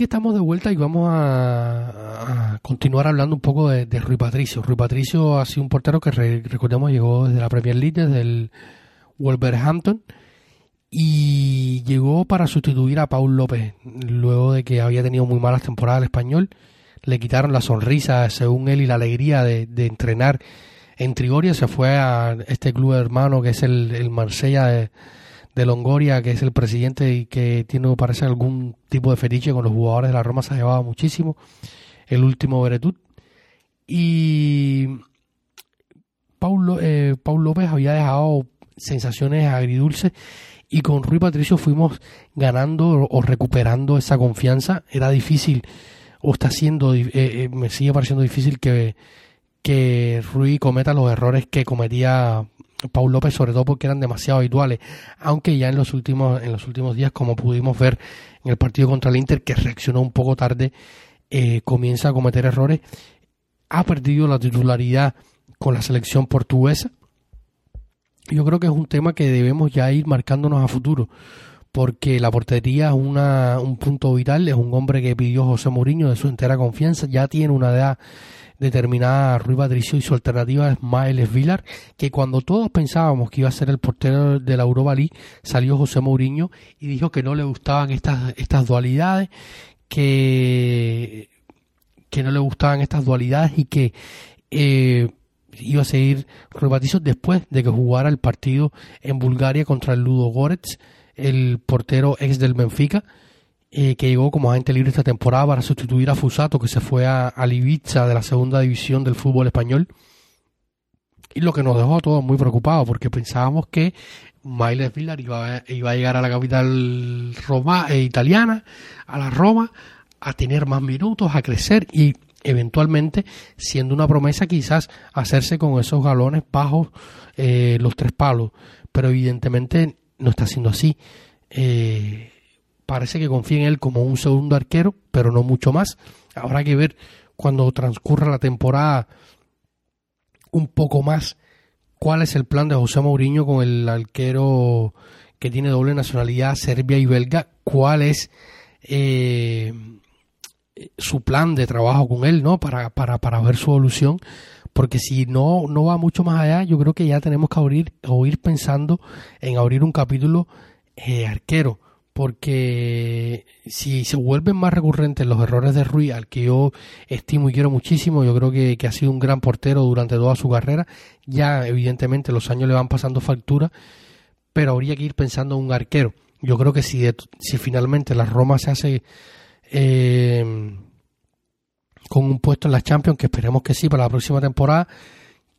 Estamos de vuelta y vamos a, continuar hablando un poco de, de, Rui Patricio. Rui Patricio ha sido un portero que re, recordemos llegó desde la Premier League, desde el Wolverhampton y llegó para sustituir a Paul López luego de que había tenido muy malas temporadas al español. Le quitaron la sonrisa, según él, y la alegría de, entrenar en Trigoria. Se fue a este club hermano que es el, el Marsella de, de, Longoria, que es el presidente y que tiene, parece, algún tipo de fetiche con los jugadores de la Roma. Se ha llevado muchísimo. El último Beretut. Y Paul, eh, Paul López había dejado sensaciones agridulces y con Rui Patricio fuimos ganando o recuperando esa confianza. Era difícil, o está siendo, eh, eh, me sigue pareciendo difícil que, que Rui cometa los errores que cometía Paul López, sobre todo porque eran demasiado habituales, aunque ya en los últimos, en los últimos días, como pudimos ver en el partido contra el Inter, que reaccionó un poco tarde, eh, comienza a cometer errores, ha perdido la titularidad con la selección portuguesa, yo creo que es un tema que debemos ya ir marcándonos a futuro, porque la portería es una, un punto vital, es un hombre que pidió José Mourinho de su entera confianza, ya tiene una edad determinada Rui Patricio y su alternativa es Miles Villar, que cuando todos pensábamos que iba a ser el portero de la Europa salió José Mourinho y dijo que no le gustaban estas, estas dualidades, que, que no le gustaban estas dualidades y que eh, iba a seguir Rubatizo después de que jugara el partido en Bulgaria contra el Ludo Goretz, el portero ex del Benfica, eh, que llegó como agente libre esta temporada para sustituir a Fusato, que se fue a, a Ibiza de la segunda división del fútbol español. Y lo que nos dejó a todos muy preocupados, porque pensábamos que Miles Villar iba, iba a llegar a la capital Roma, eh, italiana, a la Roma, a tener más minutos, a crecer y eventualmente siendo una promesa quizás hacerse con esos galones bajos eh, los tres palos, pero evidentemente no está siendo así. Eh, parece que confía en él como un segundo arquero, pero no mucho más. Habrá que ver cuando transcurra la temporada un poco más cuál es el plan de José Mourinho con el arquero que tiene doble nacionalidad serbia y belga, cuál es eh, su plan de trabajo con él, ¿no? Para, para, para ver su evolución. Porque si no, no va mucho más allá, yo creo que ya tenemos que abrir, o ir pensando en abrir un capítulo eh, arquero. Porque si se vuelven más recurrentes los errores de Rui, al que yo estimo y quiero muchísimo, yo creo que, que ha sido un gran portero durante toda su carrera, ya evidentemente los años le van pasando factura, pero habría que ir pensando en un arquero. Yo creo que si, si finalmente la Roma se hace eh, con un puesto en la Champions, que esperemos que sí para la próxima temporada.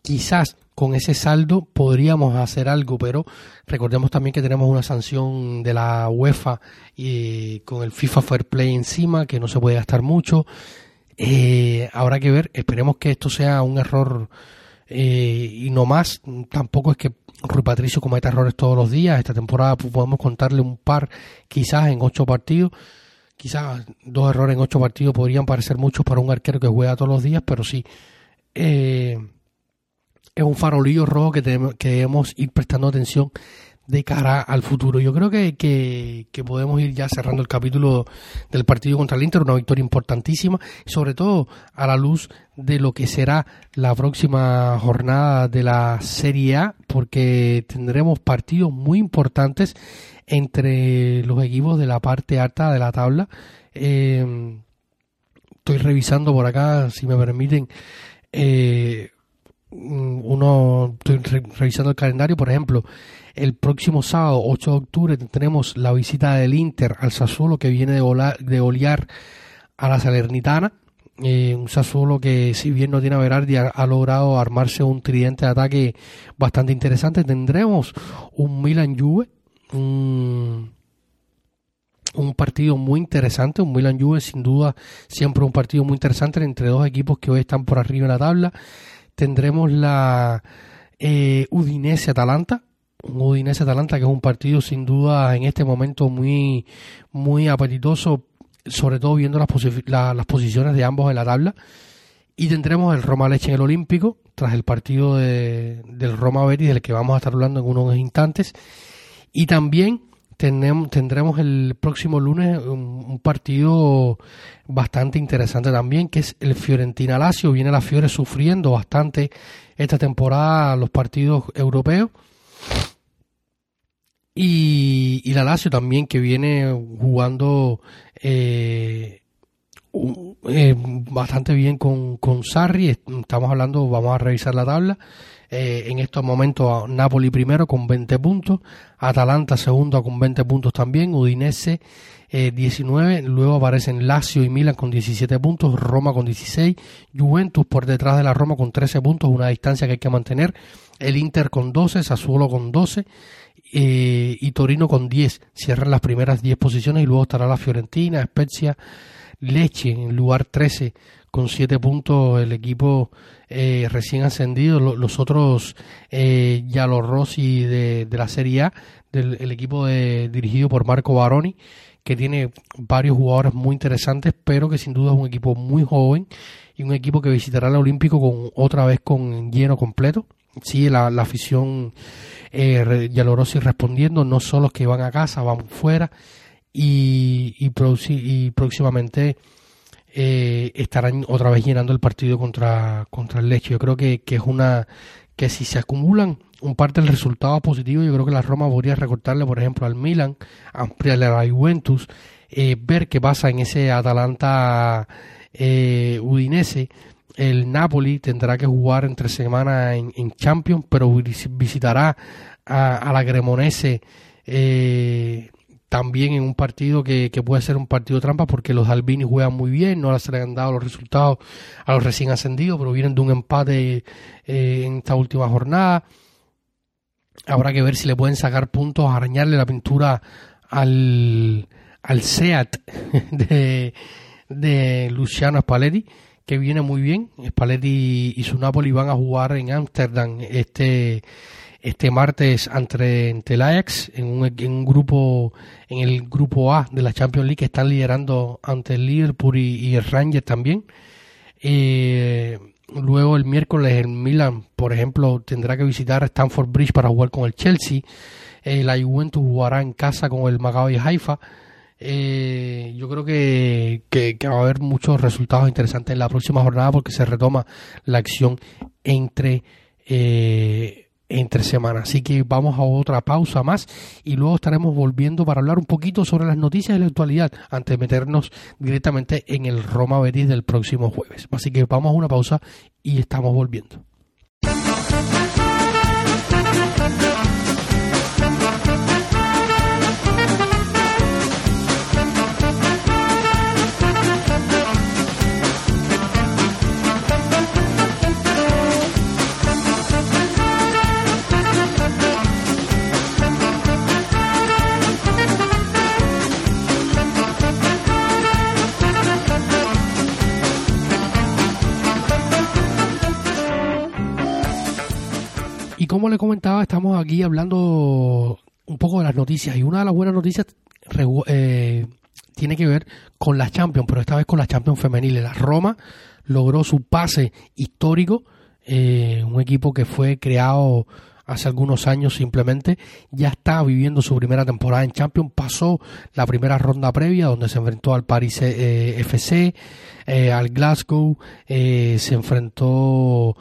Quizás con ese saldo podríamos hacer algo, pero recordemos también que tenemos una sanción de la UEFA y con el FIFA Fair Play encima, que no se puede gastar mucho. Eh, habrá que ver, esperemos que esto sea un error eh, y no más. Tampoco es que Rui Patricio cometa errores todos los días. Esta temporada podemos contarle un par, quizás en ocho partidos quizás dos errores en ocho partidos podrían parecer muchos para un arquero que juega todos los días, pero sí, eh, es un farolillo rojo que, que debemos ir prestando atención de cara al futuro. Yo creo que, que, podemos ir ya cerrando el capítulo del partido contra el Inter, una victoria importantísima, sobre todo a la luz de lo que será la próxima jornada de la Serie A, porque tendremos partidos muy importantes entre los equipos de la parte alta de la tabla. Eh, estoy revisando por acá, si me permiten, eh, uno, estoy revisando el calendario, por ejemplo, el próximo sábado, 8 de octubre, tenemos la visita del Inter al Sassuolo que viene de, de golear a la Salernitana. Eh, un Sassuolo que si bien no tiene a Berardi ha, logrado armarse un tridente de ataque bastante interesante. Tendremos un Milan Juve, un, un partido muy interesante, un Milan Juve sin duda siempre un partido muy interesante entre dos equipos que hoy están por arriba en la tabla. Tendremos la eh, Udinese Atalanta, un Udinese Atalanta que es un partido sin duda en este momento muy muy apetitoso sobre todo viendo las, las posiciones de ambos en la tabla. Y tendremos el Roma Leche en el Olímpico tras el partido de, del Roma Betis del que vamos a estar hablando en unos instantes. Y también tenemos, tendremos el próximo lunes un, partido bastante interesante también que es el Fiorentina Lazio viene la Fiore sufriendo bastante esta temporada los partidos europeos Y, la Lazio también, que viene jugando eh, eh, bastante bien con, con Sarri. Estamos hablando, vamos a revisar la tabla. Eh, en estos momentos Napoli primero con 20 puntos, Atalanta segundo con 20 puntos también, Udinese 19, luego aparecen Lazio y Milan con 17 puntos, Roma con 16, Juventus por detrás de la Roma con 13 puntos, una distancia que hay que mantener, el Inter con 12, Sassuolo con 12, eh, y Torino con 10. Cierran las primeras 10 posiciones y luego estará la Fiorentina, Spezia, Leche en lugar 13 con 7 puntos el equipo eh, recién ascendido. Los, otros eh, Rossi de, de, la Serie A, del el equipo de, dirigido por Marco Baroni, que tiene varios jugadores muy interesantes, pero que sin duda es un equipo muy joven y un equipo que visitará el Olímpico con otra vez con lleno completo. Sí, la, la afición eh, Yalorossi respondiendo, no solo que van a casa, van fuera y, y, próximamente eh, estarán otra vez llenando el partido contra, contra el Leche. Yo creo que, que es una que si se acumulan un parte del resultado positivo, yo creo que la Roma podría recortarle, por ejemplo, al Milan, ampliarle a la Juventus, eh, ver qué pasa en ese Atalanta eh, Udinese el Napoli tendrá que jugar entre semana en, Champions, pero visitará a, la Cremonese eh, también en un partido que, puede ser un partido trampa porque los Albini juegan muy bien, no les han dado los resultados a los recién ascendidos, pero vienen de un empate eh, en esta última jornada. Habrá que ver si le pueden sacar puntos, arañarle la pintura al, al SEAT de, de Luciano Spalletti que viene muy bien. Spalletti y su Napoli van a jugar en Ámsterdam este este martes ante, el Ajax en un, en grupo en el grupo A de la Champions League que están liderando ante el Liverpool y, el Rangers también. Eh, luego el miércoles el Milan, por ejemplo, tendrá que visitar Stamford Bridge para jugar con el Chelsea. Eh, la Juventus jugará en casa con el Maccabi Haifa eh, yo creo que, que, va a haber muchos resultados interesantes en la próxima jornada porque se retoma la acción entre, eh, entre semanas. Así que vamos a otra pausa más y luego estaremos volviendo para hablar un poquito sobre las noticias de la actualidad antes de meternos directamente en el Roma Betis del próximo jueves. Así que vamos a una pausa y estamos volviendo. Como le comentaba, estamos aquí hablando un poco de las noticias y una de las buenas noticias eh, tiene que ver con las Champions, pero esta vez con las Champions femeniles. La Roma logró su pase histórico, eh, un equipo que fue creado hace algunos años simplemente, ya está viviendo su primera temporada en Champions, pasó la primera ronda previa donde se enfrentó al Paris eh, FC, al Glasgow, se enfrentó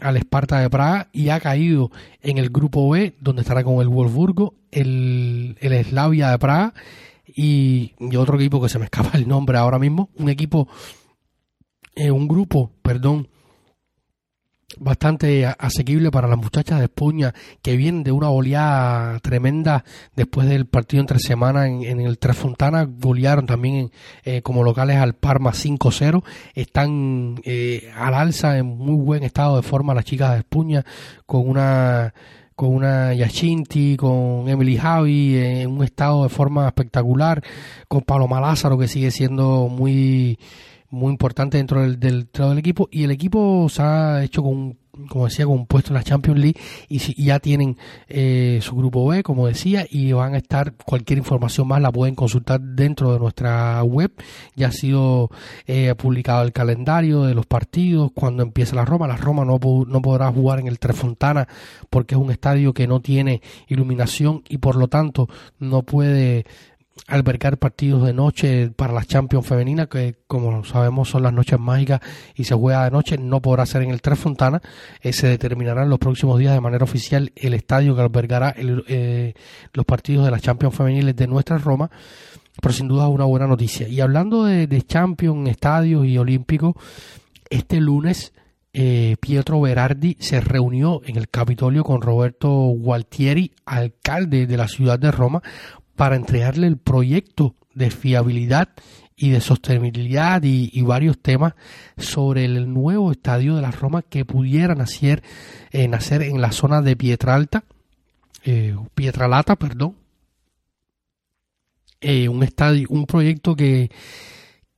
al Esparta de Praga y ha caído en el grupo B, donde estará con el Wolfsburgo, el, el Slavia de Praga y, otro equipo que se me escapa el nombre ahora mismo, un equipo, eh, un grupo, perdón, bastante asequible para las muchachas de Espuña que vienen de una goleada tremenda después del partido entre semana en, el Tres Fontana golearon también eh, como locales al Parma 5-0 están eh, al alza en muy buen estado de forma las chicas de Espuña con una con una Yachinti, con Emily Javi en un estado de forma espectacular, con Paloma Lázaro que sigue siendo muy muy importante dentro del, del, del equipo y el equipo se ha hecho con como decía, con un puesto en la Champions League y, si, ya tienen eh, su grupo B, como decía, y van a estar, cualquier información más la pueden consultar dentro de nuestra web. Ya ha sido eh, publicado el calendario de los partidos, cuando empieza la Roma. La Roma no, no podrá jugar en el Trefontana porque es un estadio que no tiene iluminación y por lo tanto no puede albergar partidos de noche para las Champions femeninas, que como sabemos son las noches mágicas y se juega de noche, no podrá ser en el Tres Fontana. Eh, se determinará en los próximos días de manera oficial el estadio que albergará eh, los partidos de las Champions femeniles de nuestra Roma, pero sin duda es una buena noticia. Y hablando de, de Champions, estadios y olímpicos, este lunes eh, Pietro Berardi se reunió en el Capitolio con Roberto Gualtieri, alcalde de la ciudad de Roma, para entregarle el proyecto de fiabilidad y de sostenibilidad y, varios temas sobre el nuevo estadio de la Roma que pudiera nacer, eh, nacer en la zona de Pietralta, eh, Pietralata, perdón. Eh, un estadio, un proyecto que,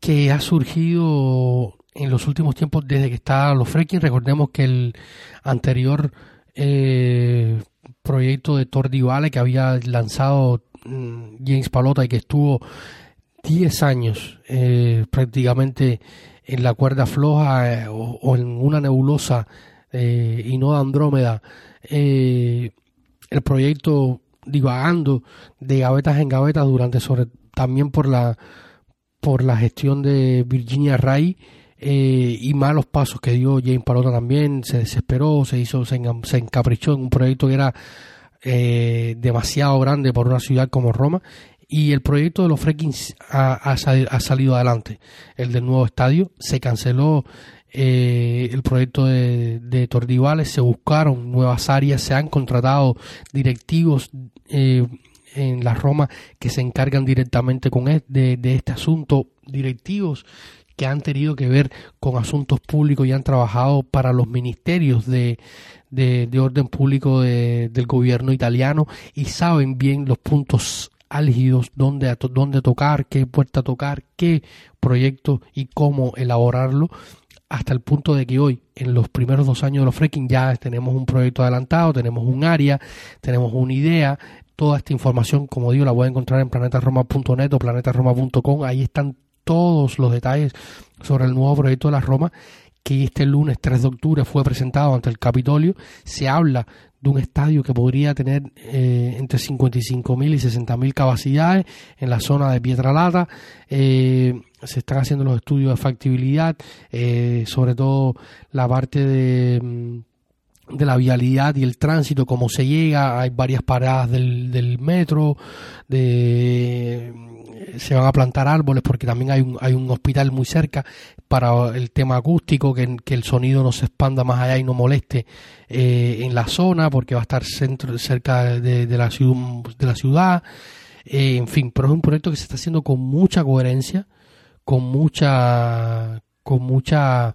que ha surgido en los últimos tiempos desde que está los Freaking. Recordemos que el anterior eh, proyecto de Tordivale que había lanzado James Palota y que estuvo 10 años eh, prácticamente en la cuerda floja eh, o, en una nebulosa eh, y no de Andrómeda, el proyecto divagando de gavetas en gavetas durante también por la por la gestión de Virginia Ray y malos pasos que dio James Palota también se desesperó se hizo se, encaprichó en un proyecto que era eh, demasiado grande por una ciudad como Roma y el proyecto de los Freakings ha, salido adelante. El del nuevo estadio se canceló eh, el proyecto de, de, Tordivales, se buscaron nuevas áreas, se han contratado directivos eh, en la Roma que se encargan directamente con e, de, este asunto, directivos que han tenido que ver con asuntos públicos y han trabajado para los ministerios de, de, orden público del gobierno italiano y saben bien los puntos álgidos, dónde, dónde tocar, qué puerta tocar, qué proyecto y cómo elaborarlo hasta el punto de que hoy, en los primeros dos años de los fracking, ya tenemos un proyecto adelantado, tenemos un área, tenemos una idea. Toda esta información, como digo, la voy a encontrar en planetaroma.net o planetaroma.com. Ahí están todos los detalles sobre el nuevo proyecto de la Roma que este lunes 3 de octubre fue presentado ante el Capitolio. Se habla de un estadio que podría tener eh, entre 55.000 y 60.000 capacidades en la zona de Pietralata. Eh, se están haciendo los estudios de factibilidad, eh, sobre todo la parte de mm, de la vialidad y el tránsito, cómo se llega, hay varias paradas del, del metro, de, se van a plantar árboles porque también hay un, hay un hospital muy cerca para el tema acústico, que, que el sonido no se expanda más allá y no moleste eh, en la zona porque va a estar centro, cerca de, la, ciudad, de la ciudad. Eh, en fin, pero es un proyecto que se está haciendo con mucha coherencia, con mucha, con mucha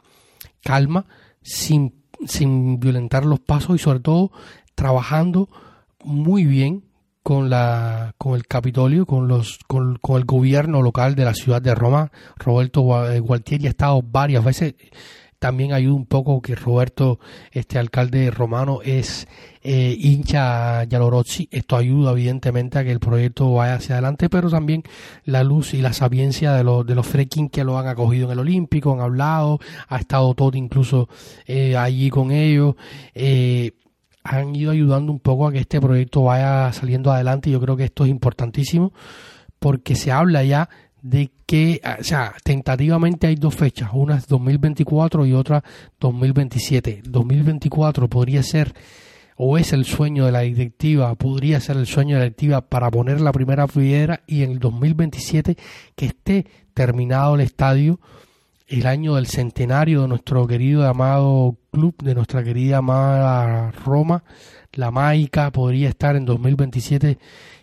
calma, sin sin violentar los pasos y sobre todo trabajando muy bien con la con el Capitolio, con los con, el gobierno local de la ciudad de Roma. Roberto eh, Gualtieri ha estado varias veces también ayuda un poco que Roberto, este alcalde romano, es eh, hincha Yalorozzi. Esto ayuda evidentemente a que el proyecto vaya hacia adelante, pero también la luz y la sapiencia de los, de los freaking que lo han acogido en el Olímpico, han hablado, ha estado todo incluso eh, allí con ellos. Eh, han ido ayudando un poco a que este proyecto vaya saliendo adelante y yo creo que esto es importantísimo porque se habla ya de que, ah, o sea, tentativamente hay dos fechas, una es 2024 y otra 2027. 2024 podría ser o es el sueño de la directiva, podría ser el sueño de la directiva para poner la primera piedra y en el 2027 que esté terminado el estadio, el año del centenario de nuestro querido y amado club, de nuestra querida amada Roma, la Maica, podría estar en 2027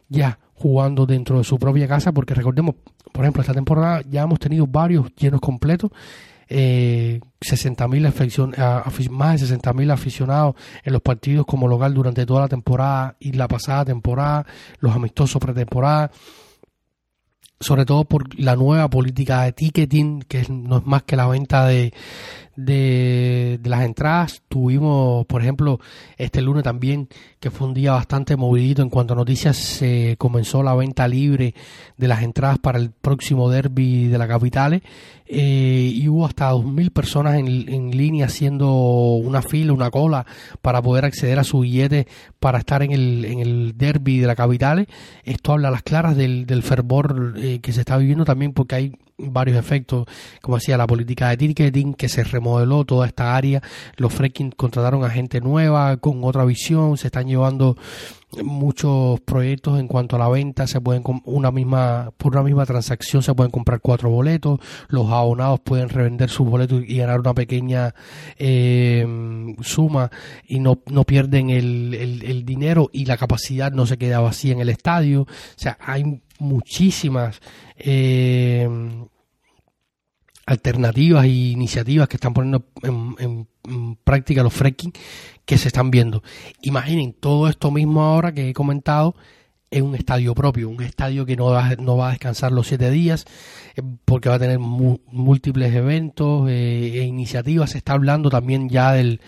ya jugando dentro de su propia casa, porque recordemos, por ejemplo, esta temporada ya hemos tenido varios llenos completos, eh, 60.000 más de 60.000 aficionados en los partidos como local durante toda la temporada y la pasada temporada, los amistosos pretemporada, sobre todo por la nueva política de ticketing, que no es más que la venta de, de, las entradas. Tuvimos, por ejemplo, este lunes también, que fue un día bastante movidito en cuanto a noticias, se comenzó la venta libre de las entradas para el próximo derby de la capital eh, y hubo hasta 2.000 personas en, en, línea haciendo una fila, una cola para poder acceder a su billete para estar en el, en el derby de la capital. Esto habla a las claras del, del fervor eh, que se está viviendo también porque hay varios efectos, como decía, la política de ticketing que se remodeló toda esta área, los fracking contrataron a gente nueva con otra visión, se están llevando muchos proyectos en cuanto a la venta, se pueden una misma por una misma transacción se pueden comprar cuatro boletos, los abonados pueden revender sus boletos y ganar una pequeña eh, suma y no, no pierden el, el, el dinero y la capacidad no se queda vacía en el estadio, o sea, hay muchísimas eh, alternativas e iniciativas que están poniendo en, práctica los fracking que se están viendo. Imaginen todo esto mismo ahora que he comentado en un estadio propio, un estadio que no va, no va a descansar los siete días eh, porque va a tener múltiples eventos eh, e iniciativas. Se está hablando también ya del,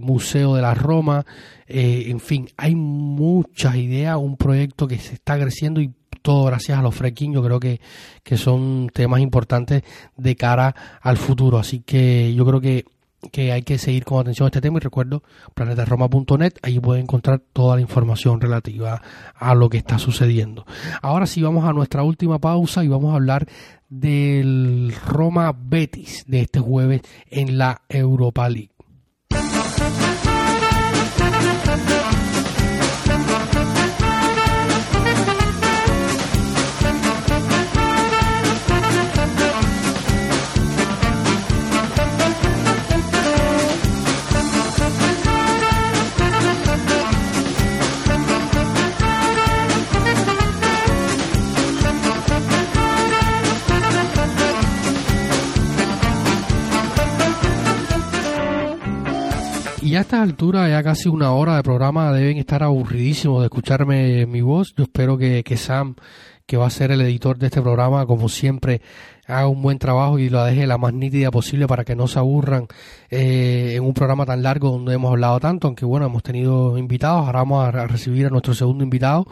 Museo de la Roma. en fin, hay muchas ideas, un proyecto que se está creciendo y todo gracias a los fracking, yo creo que, que son temas importantes de cara al futuro. Así que yo creo que que hay que seguir con atención a este tema y recuerdo planetaroma.net, ahí pueden encontrar toda la información relativa a lo que está sucediendo. Ahora sí vamos a nuestra última pausa y vamos a hablar del Roma Betis de este jueves en la Europa League. Y a estas alturas, ya casi una hora de programa, deben estar aburridísimos de escucharme mi voz. Yo espero que, que Sam, que va a ser el editor de este programa, como siempre, haga un buen trabajo y lo deje la más nítida posible para que no se aburran eh, en un programa tan largo donde hemos hablado tanto, aunque bueno, hemos tenido invitados, ahora vamos a recibir a nuestro segundo invitado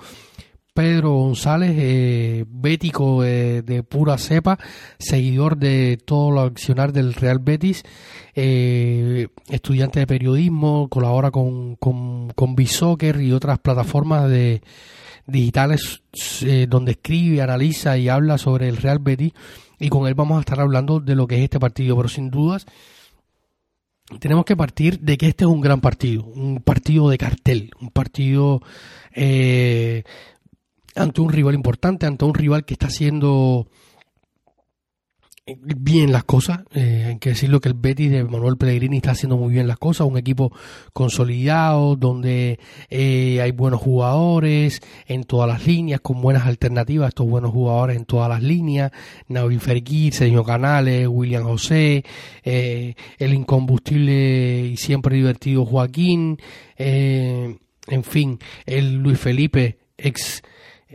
Pedro González, eh, bético de pura cepa, seguidor de todo lo accionar del Real Betis, eh, estudiante de periodismo, colabora con, con, con y otras plataformas de digitales eh, donde escribe, analiza y habla sobre el Real Betis y con él vamos a estar hablando de lo que es este partido, pero sin dudas tenemos que partir de que este es un gran partido, un partido de cartel, un partido eh, ante un rival importante, ante un rival que está haciendo bien las cosas. Eh, hay que decirlo que el Betis de Manuel Pellegrini está haciendo muy bien las cosas. Un equipo consolidado, donde eh, hay buenos jugadores en todas las líneas, con buenas alternativas estos buenos jugadores en todas las líneas. Nabil Fekir, Sergio Canales, William José, eh, el incombustible y siempre divertido Joaquín. en fin, el Luis Felipe, ex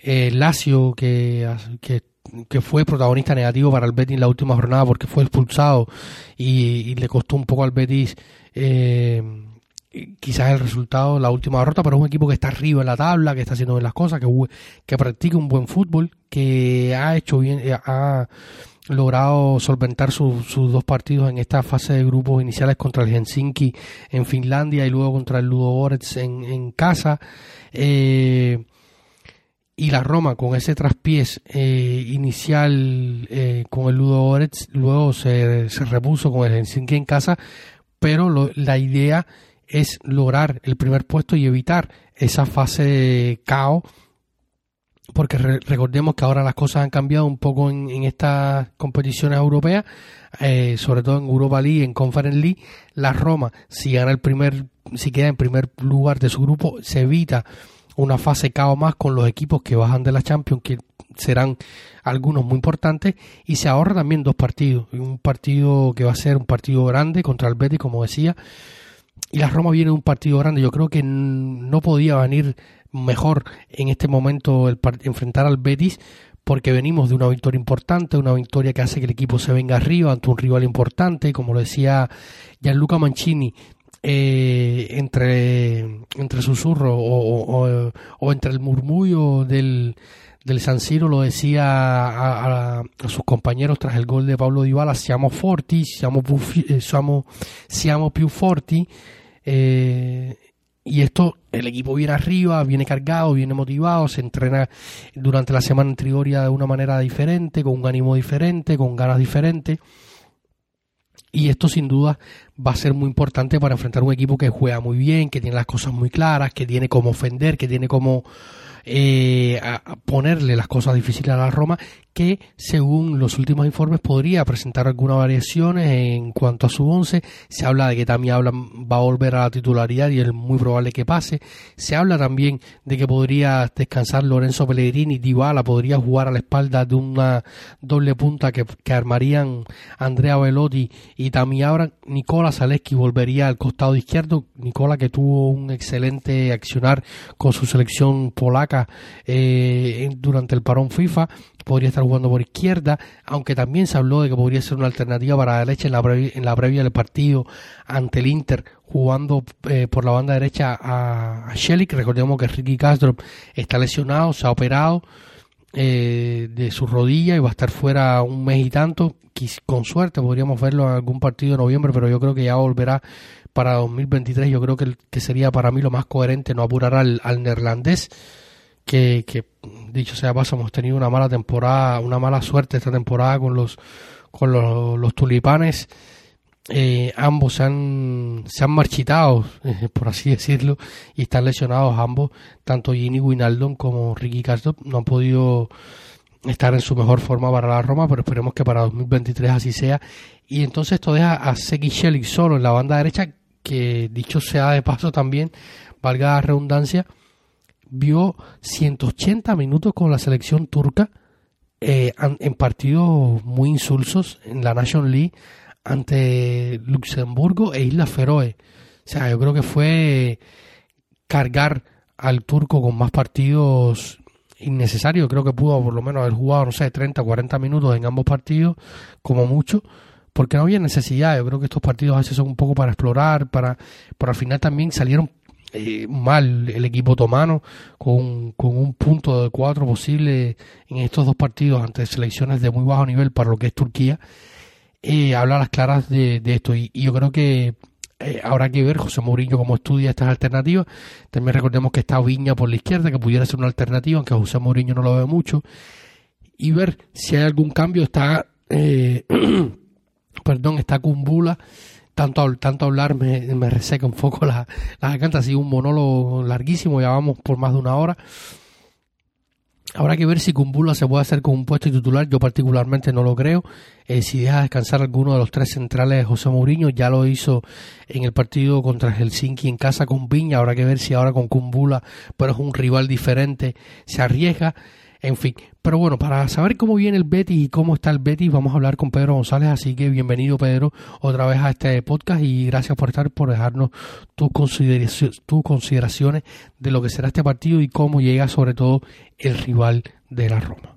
eh, Lazio, que, que, fue protagonista negativo para el Betis en la última jornada porque fue expulsado y, le costó un poco al Betis eh, quizás el resultado, la última derrota, pero es un equipo que está arriba en la tabla, que está haciendo bien las cosas, que, que practica un buen fútbol, que ha hecho bien, eh, ha logrado solventar sus dos partidos en esta fase de grupos iniciales contra el Helsinki en Finlandia y luego contra el Ludo en, en casa. Eh, y la Roma con ese traspiés eh, inicial eh, con el Ludo Orets, luego se, se, repuso con el Helsinki en casa, pero la idea es lograr el primer puesto y evitar esa fase de caos, porque recordemos que ahora las cosas han cambiado un poco en, en estas competiciones europeas, eh, sobre todo en Europa League, en Conference League, la Roma, si gana el primer, si queda en primer lugar de su grupo, se evita una fase cao más con los equipos que bajan de la Champions, que serán algunos muy importantes, y se ahorra también dos partidos. Un partido que va a ser un partido grande contra el Betis, como decía, y la Roma viene un partido grande. Yo creo que no podía venir mejor en este momento el enfrentar al Betis porque venimos de una victoria importante, una victoria que hace que el equipo se venga arriba ante un rival importante, como lo decía Gianluca Mancini, eh, entre, entre susurros o, o, entre el murmullo del, del San Siro lo decía a, sus compañeros tras el gol de Pablo Dybala siamo forti siamo, eh, siamo, siamo più forti eh, y esto, el equipo viene arriba, viene cargado, viene motivado, se entrena durante la semana en Trigoria de una manera diferente, con un ánimo diferente, con ganas diferentes. Y esto sin duda va a ser muy importante para enfrentar un equipo que juega muy bien, que tiene las cosas muy claras, que tiene como ofender, que tiene como eh, ponerle las cosas difíciles a la Roma que según los últimos informes podría presentar algunas variaciones en cuanto a su once. Se habla de que también va a volver a la titularidad y es muy probable que pase. Se habla también de que podría descansar Lorenzo Pellegrini, Dybala podría jugar a la espalda de una doble punta que, armarían Andrea Velotti y también ahora Nicola Zaleski volvería al costado izquierdo. Nicola que tuvo un excelente accionar con su selección polaca eh, durante el parón FIFA podría estar jugando por izquierda, aunque también se habló de que podría ser una alternativa para la derecha en la, previa, en la previa del partido ante el Inter, jugando eh, por la banda derecha a, a Recordemos que Ricky Castro está lesionado, se ha operado eh, de su rodilla y va a estar fuera un mes y tanto. Con suerte podríamos verlo en algún partido de noviembre, pero yo creo que ya volverá para 2023. Yo creo que, que sería para mí lo más coherente no apurar al, al neerlandés que, dicho sea paso, hemos tenido una mala temporada, una mala suerte esta temporada con los, con los, tulipanes. Eh, ambos se han, se han marchitado, eh, por así decirlo, y están lesionados ambos, tanto Gini Winaldon como Ricky Castro no han podido estar en su mejor forma para la Roma, pero esperemos que para 2023 así sea. Y entonces esto deja a Seki Shelik solo en la banda derecha, que dicho sea de paso también, valga la redundancia, vio 180 minutos con la selección turca eh, en partidos muy insulsos en la Nation League ante Luxemburgo e Islas Feroe. O sea, yo creo que fue cargar al turco con más partidos innecesarios. Creo que pudo por lo menos haber jugado, no sé, 30 o 40 minutos en ambos partidos, como mucho, porque no había necesidad. Yo creo que estos partidos a veces son un poco para explorar, para, pero al final también salieron eh, mal el equipo otomano con, con, un punto de cuatro posible en estos dos partidos ante selecciones de muy bajo nivel para lo que es Turquía eh, habla las claras de, esto. Y, yo creo que eh, habrá que ver José Mourinho cómo estudia estas alternativas. También recordemos que está Viña por la izquierda que pudiera ser una alternativa aunque José Mourinho no lo ve mucho. Y ver si hay algún cambio. Está eh, perdón está Kumbula tanto, tanto hablar me, me reseca un poco la, la garganta, ha sido un monólogo larguísimo, ya vamos por más de una hora. Habrá que ver si Kumbula se puede hacer con un puesto titular. Yo particularmente no lo creo. Eh, si deja descansar alguno de los tres centrales, José Mourinho ya lo hizo en el partido contra Helsinki en casa con Viña. Habrá que ver si ahora con Kumbula, pero es un rival diferente, se arriesga. En fin, pero bueno, para saber cómo viene el Betis y cómo está el Betis, vamos a hablar con Pedro González. Así que bienvenido, Pedro, otra vez a este podcast y gracias por estar, por dejarnos tus consideraciones, tus consideraciones de lo que será este partido y cómo llega, sobre todo, el rival de la Roma.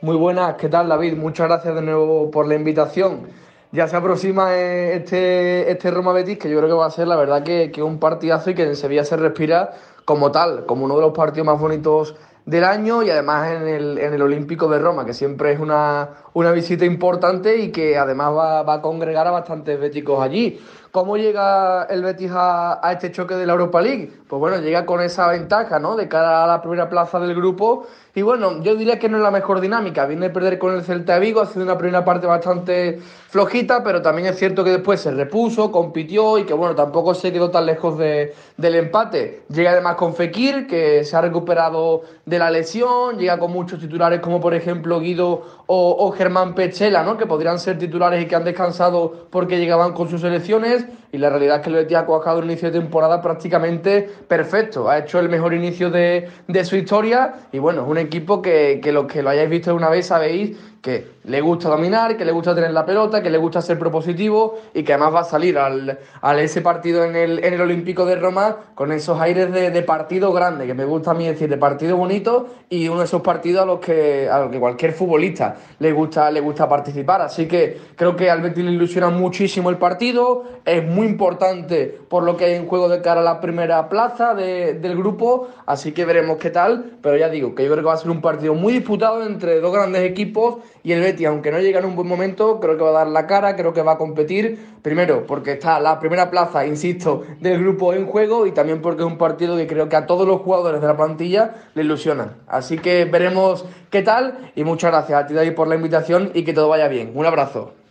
Muy buenas, ¿qué tal, David? Muchas gracias de nuevo por la invitación. Ya se aproxima eh, este, este Roma Betis, que yo creo que va a ser la verdad que, que un partidazo y que en Sevilla se respira como tal, como uno de los partidos más bonitos del año y además en el, en el Olímpico de Roma, que siempre es una, una visita importante y que además va, va, a congregar a bastantes béticos allí. ¿Cómo llega el Betis a, a, este choque de la Europa League? Pues bueno, llega con esa ventaja, ¿no? De cara a la primera plaza del grupo. Y bueno, yo diría que no es la mejor dinámica. Viene a perder con el Celta Vigo, ha sido una primera parte bastante flojita, pero también es cierto que después se repuso, compitió y que bueno, tampoco se quedó tan lejos de, del empate. Llega además con Fekir, que se ha recuperado de la lesión, llega con muchos titulares como por ejemplo Guido o, Germán Pechela, ¿no? Que podrían ser titulares y que han descansado porque llegaban con sus selecciones y la realidad es que el Betis ha cuajado un inicio de temporada prácticamente perfecto. Ha hecho el mejor inicio de, de su historia y bueno, es un equipo que, que los que lo hayáis visto una vez sabéis que le gusta dominar, que le gusta tener la pelota, que le gusta ser propositivo y que además va a salir al, ese partido en el, en el Olímpico de Roma con esos aires de, partido grande, que me gusta a mí decir, de partido bonito y uno de esos partidos a los que, a los que cualquier futbolista le gusta, le gusta participar. Así que creo que al Betis le ilusiona muchísimo el partido, es muy importante por lo que hay en juego de cara a la primera plaza del grupo, así que veremos qué tal, pero ya digo que yo creo que va a ser un partido muy disputado entre dos grandes equipos y el Betis, aunque no llega en un buen momento, creo que va a dar la cara, creo que va a competir. Primero, porque está la primera plaza, insisto, del grupo en juego y también porque es un partido que creo que a todos los jugadores de la plantilla le ilusiona. Así que veremos qué tal y muchas gracias a ti, David, por la invitación y que todo vaya bien. Un abrazo.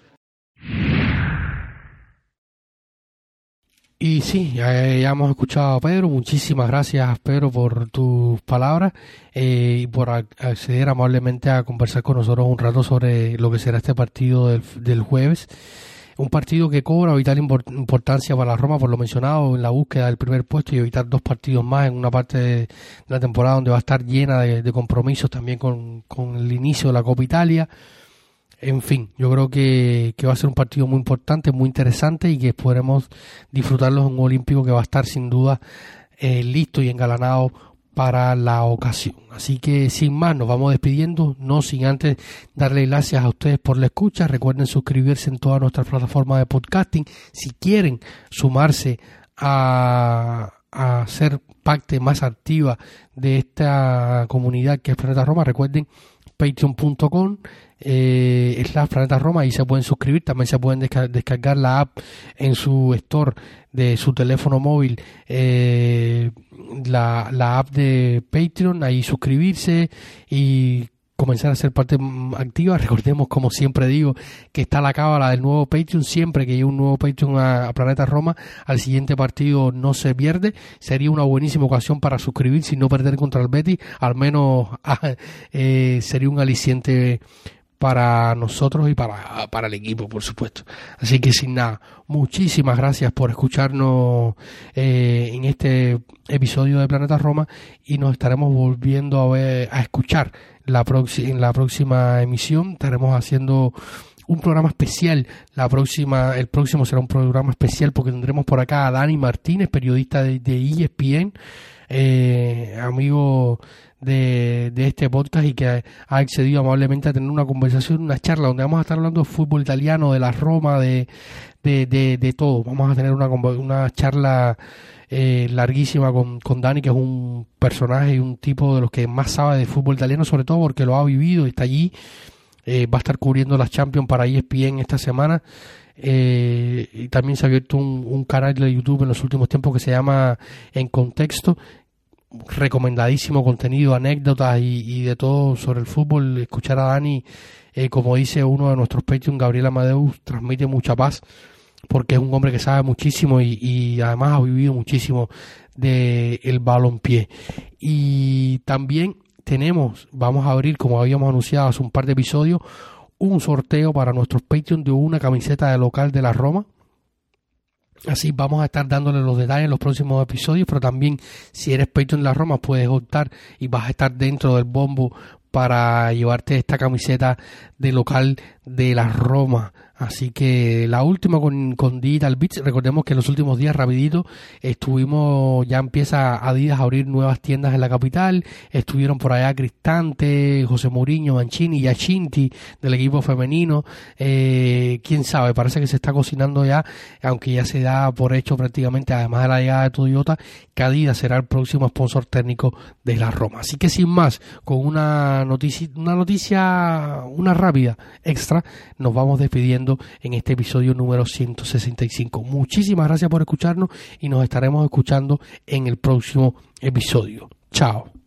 Y sí, ya, hemos escuchado a Pedro. Muchísimas gracias, Pedro, por tus palabras eh, y por acceder amablemente a conversar con nosotros un rato sobre lo que será este partido del, jueves. Un partido que cobra vital importancia para la Roma, por lo mencionado, en la búsqueda del primer puesto y evitar dos partidos más en una parte de la temporada donde va a estar llena de, compromisos también con el inicio de la Copa Italia en fin, yo creo que, va a ser un partido muy importante, muy interesante y que podremos disfrutarlo en un olímpico que va a estar sin duda eh, listo y engalanado para la ocasión. Así que sin más, nos vamos despidiendo, no sin antes darle gracias a ustedes por la escucha. Recuerden suscribirse en todas nuestras plataformas de podcasting. Si quieren sumarse a, a ser parte más activa de esta comunidad que es Planeta Roma, recuerden patreon.com eh, es la Planeta Roma y se pueden suscribir, también se pueden descargar la app en su store de su teléfono móvil, eh, la, la app de Patreon, ahí suscribirse y comenzar a ser parte activa. Recordemos, como siempre digo, que está la cábala del nuevo Patreon. Siempre que hay un nuevo Patreon a, Planeta Roma, al siguiente partido no se pierde. Sería una buenísima ocasión para suscribirse y no perder contra el Betty. Al menos ah, eh, sería un aliciente para nosotros y para, para el equipo, por supuesto. Así que sin nada, muchísimas gracias por escucharnos eh, en este episodio de Planeta Roma y nos estaremos volviendo a, ver, a escuchar la en la próxima emisión. Estaremos haciendo un programa especial. La próxima, el próximo será un programa especial porque tendremos por acá a Dani Martínez, periodista de, de ESPN, eh, amigo de, este podcast y que ha accedido amablemente a tener una conversación, una charla donde vamos a estar hablando de fútbol italiano, de la Roma, de, de, de, todo. Vamos a tener una, una charla eh, larguísima con, con Dani, que es un personaje y un tipo de los que más sabe de fútbol italiano, sobre todo porque lo ha vivido, está allí. Eh, va a estar cubriendo las Champions para ESPN esta semana. Eh, y también se ha abierto un, canal de YouTube en los últimos tiempos que se llama En Contexto, recomendadísimo contenido, anécdotas y, de todo sobre el fútbol. Escuchar a Dani, eh, como dice uno de nuestros Patreon, Gabriel Amadeus, transmite mucha paz porque es un hombre que sabe muchísimo y, además ha vivido muchísimo del el balompié. Y también tenemos, vamos a abrir, como habíamos anunciado hace un par de episodios, un sorteo para nuestros Patreon de una camiseta de local de la Roma Así vamos a estar dándole los detalles en los próximos episodios, pero también si eres Patreon de la Roma puedes optar y vas a estar dentro del bombo para llevarte esta camiseta de local de la Roma. Así que la última con, con Digital Beats, recordemos que en los últimos días rapidito estuvimos, ya empieza Adidas a abrir nuevas tiendas en la capital, estuvieron por allá Cristante, José Mourinho, Mancini y Achinti del equipo femenino, eh, quién sabe, parece que se está cocinando ya, aunque ya se da por hecho prácticamente, además de la llegada de Toyota, que Adidas será el próximo sponsor técnico de la Roma. Así que sin más, con una noticia, una noticia, una rápida extra, nos vamos despidiendo en este episodio número 165. Muchísimas gracias por escucharnos y nos estaremos escuchando en el próximo episodio. Chao.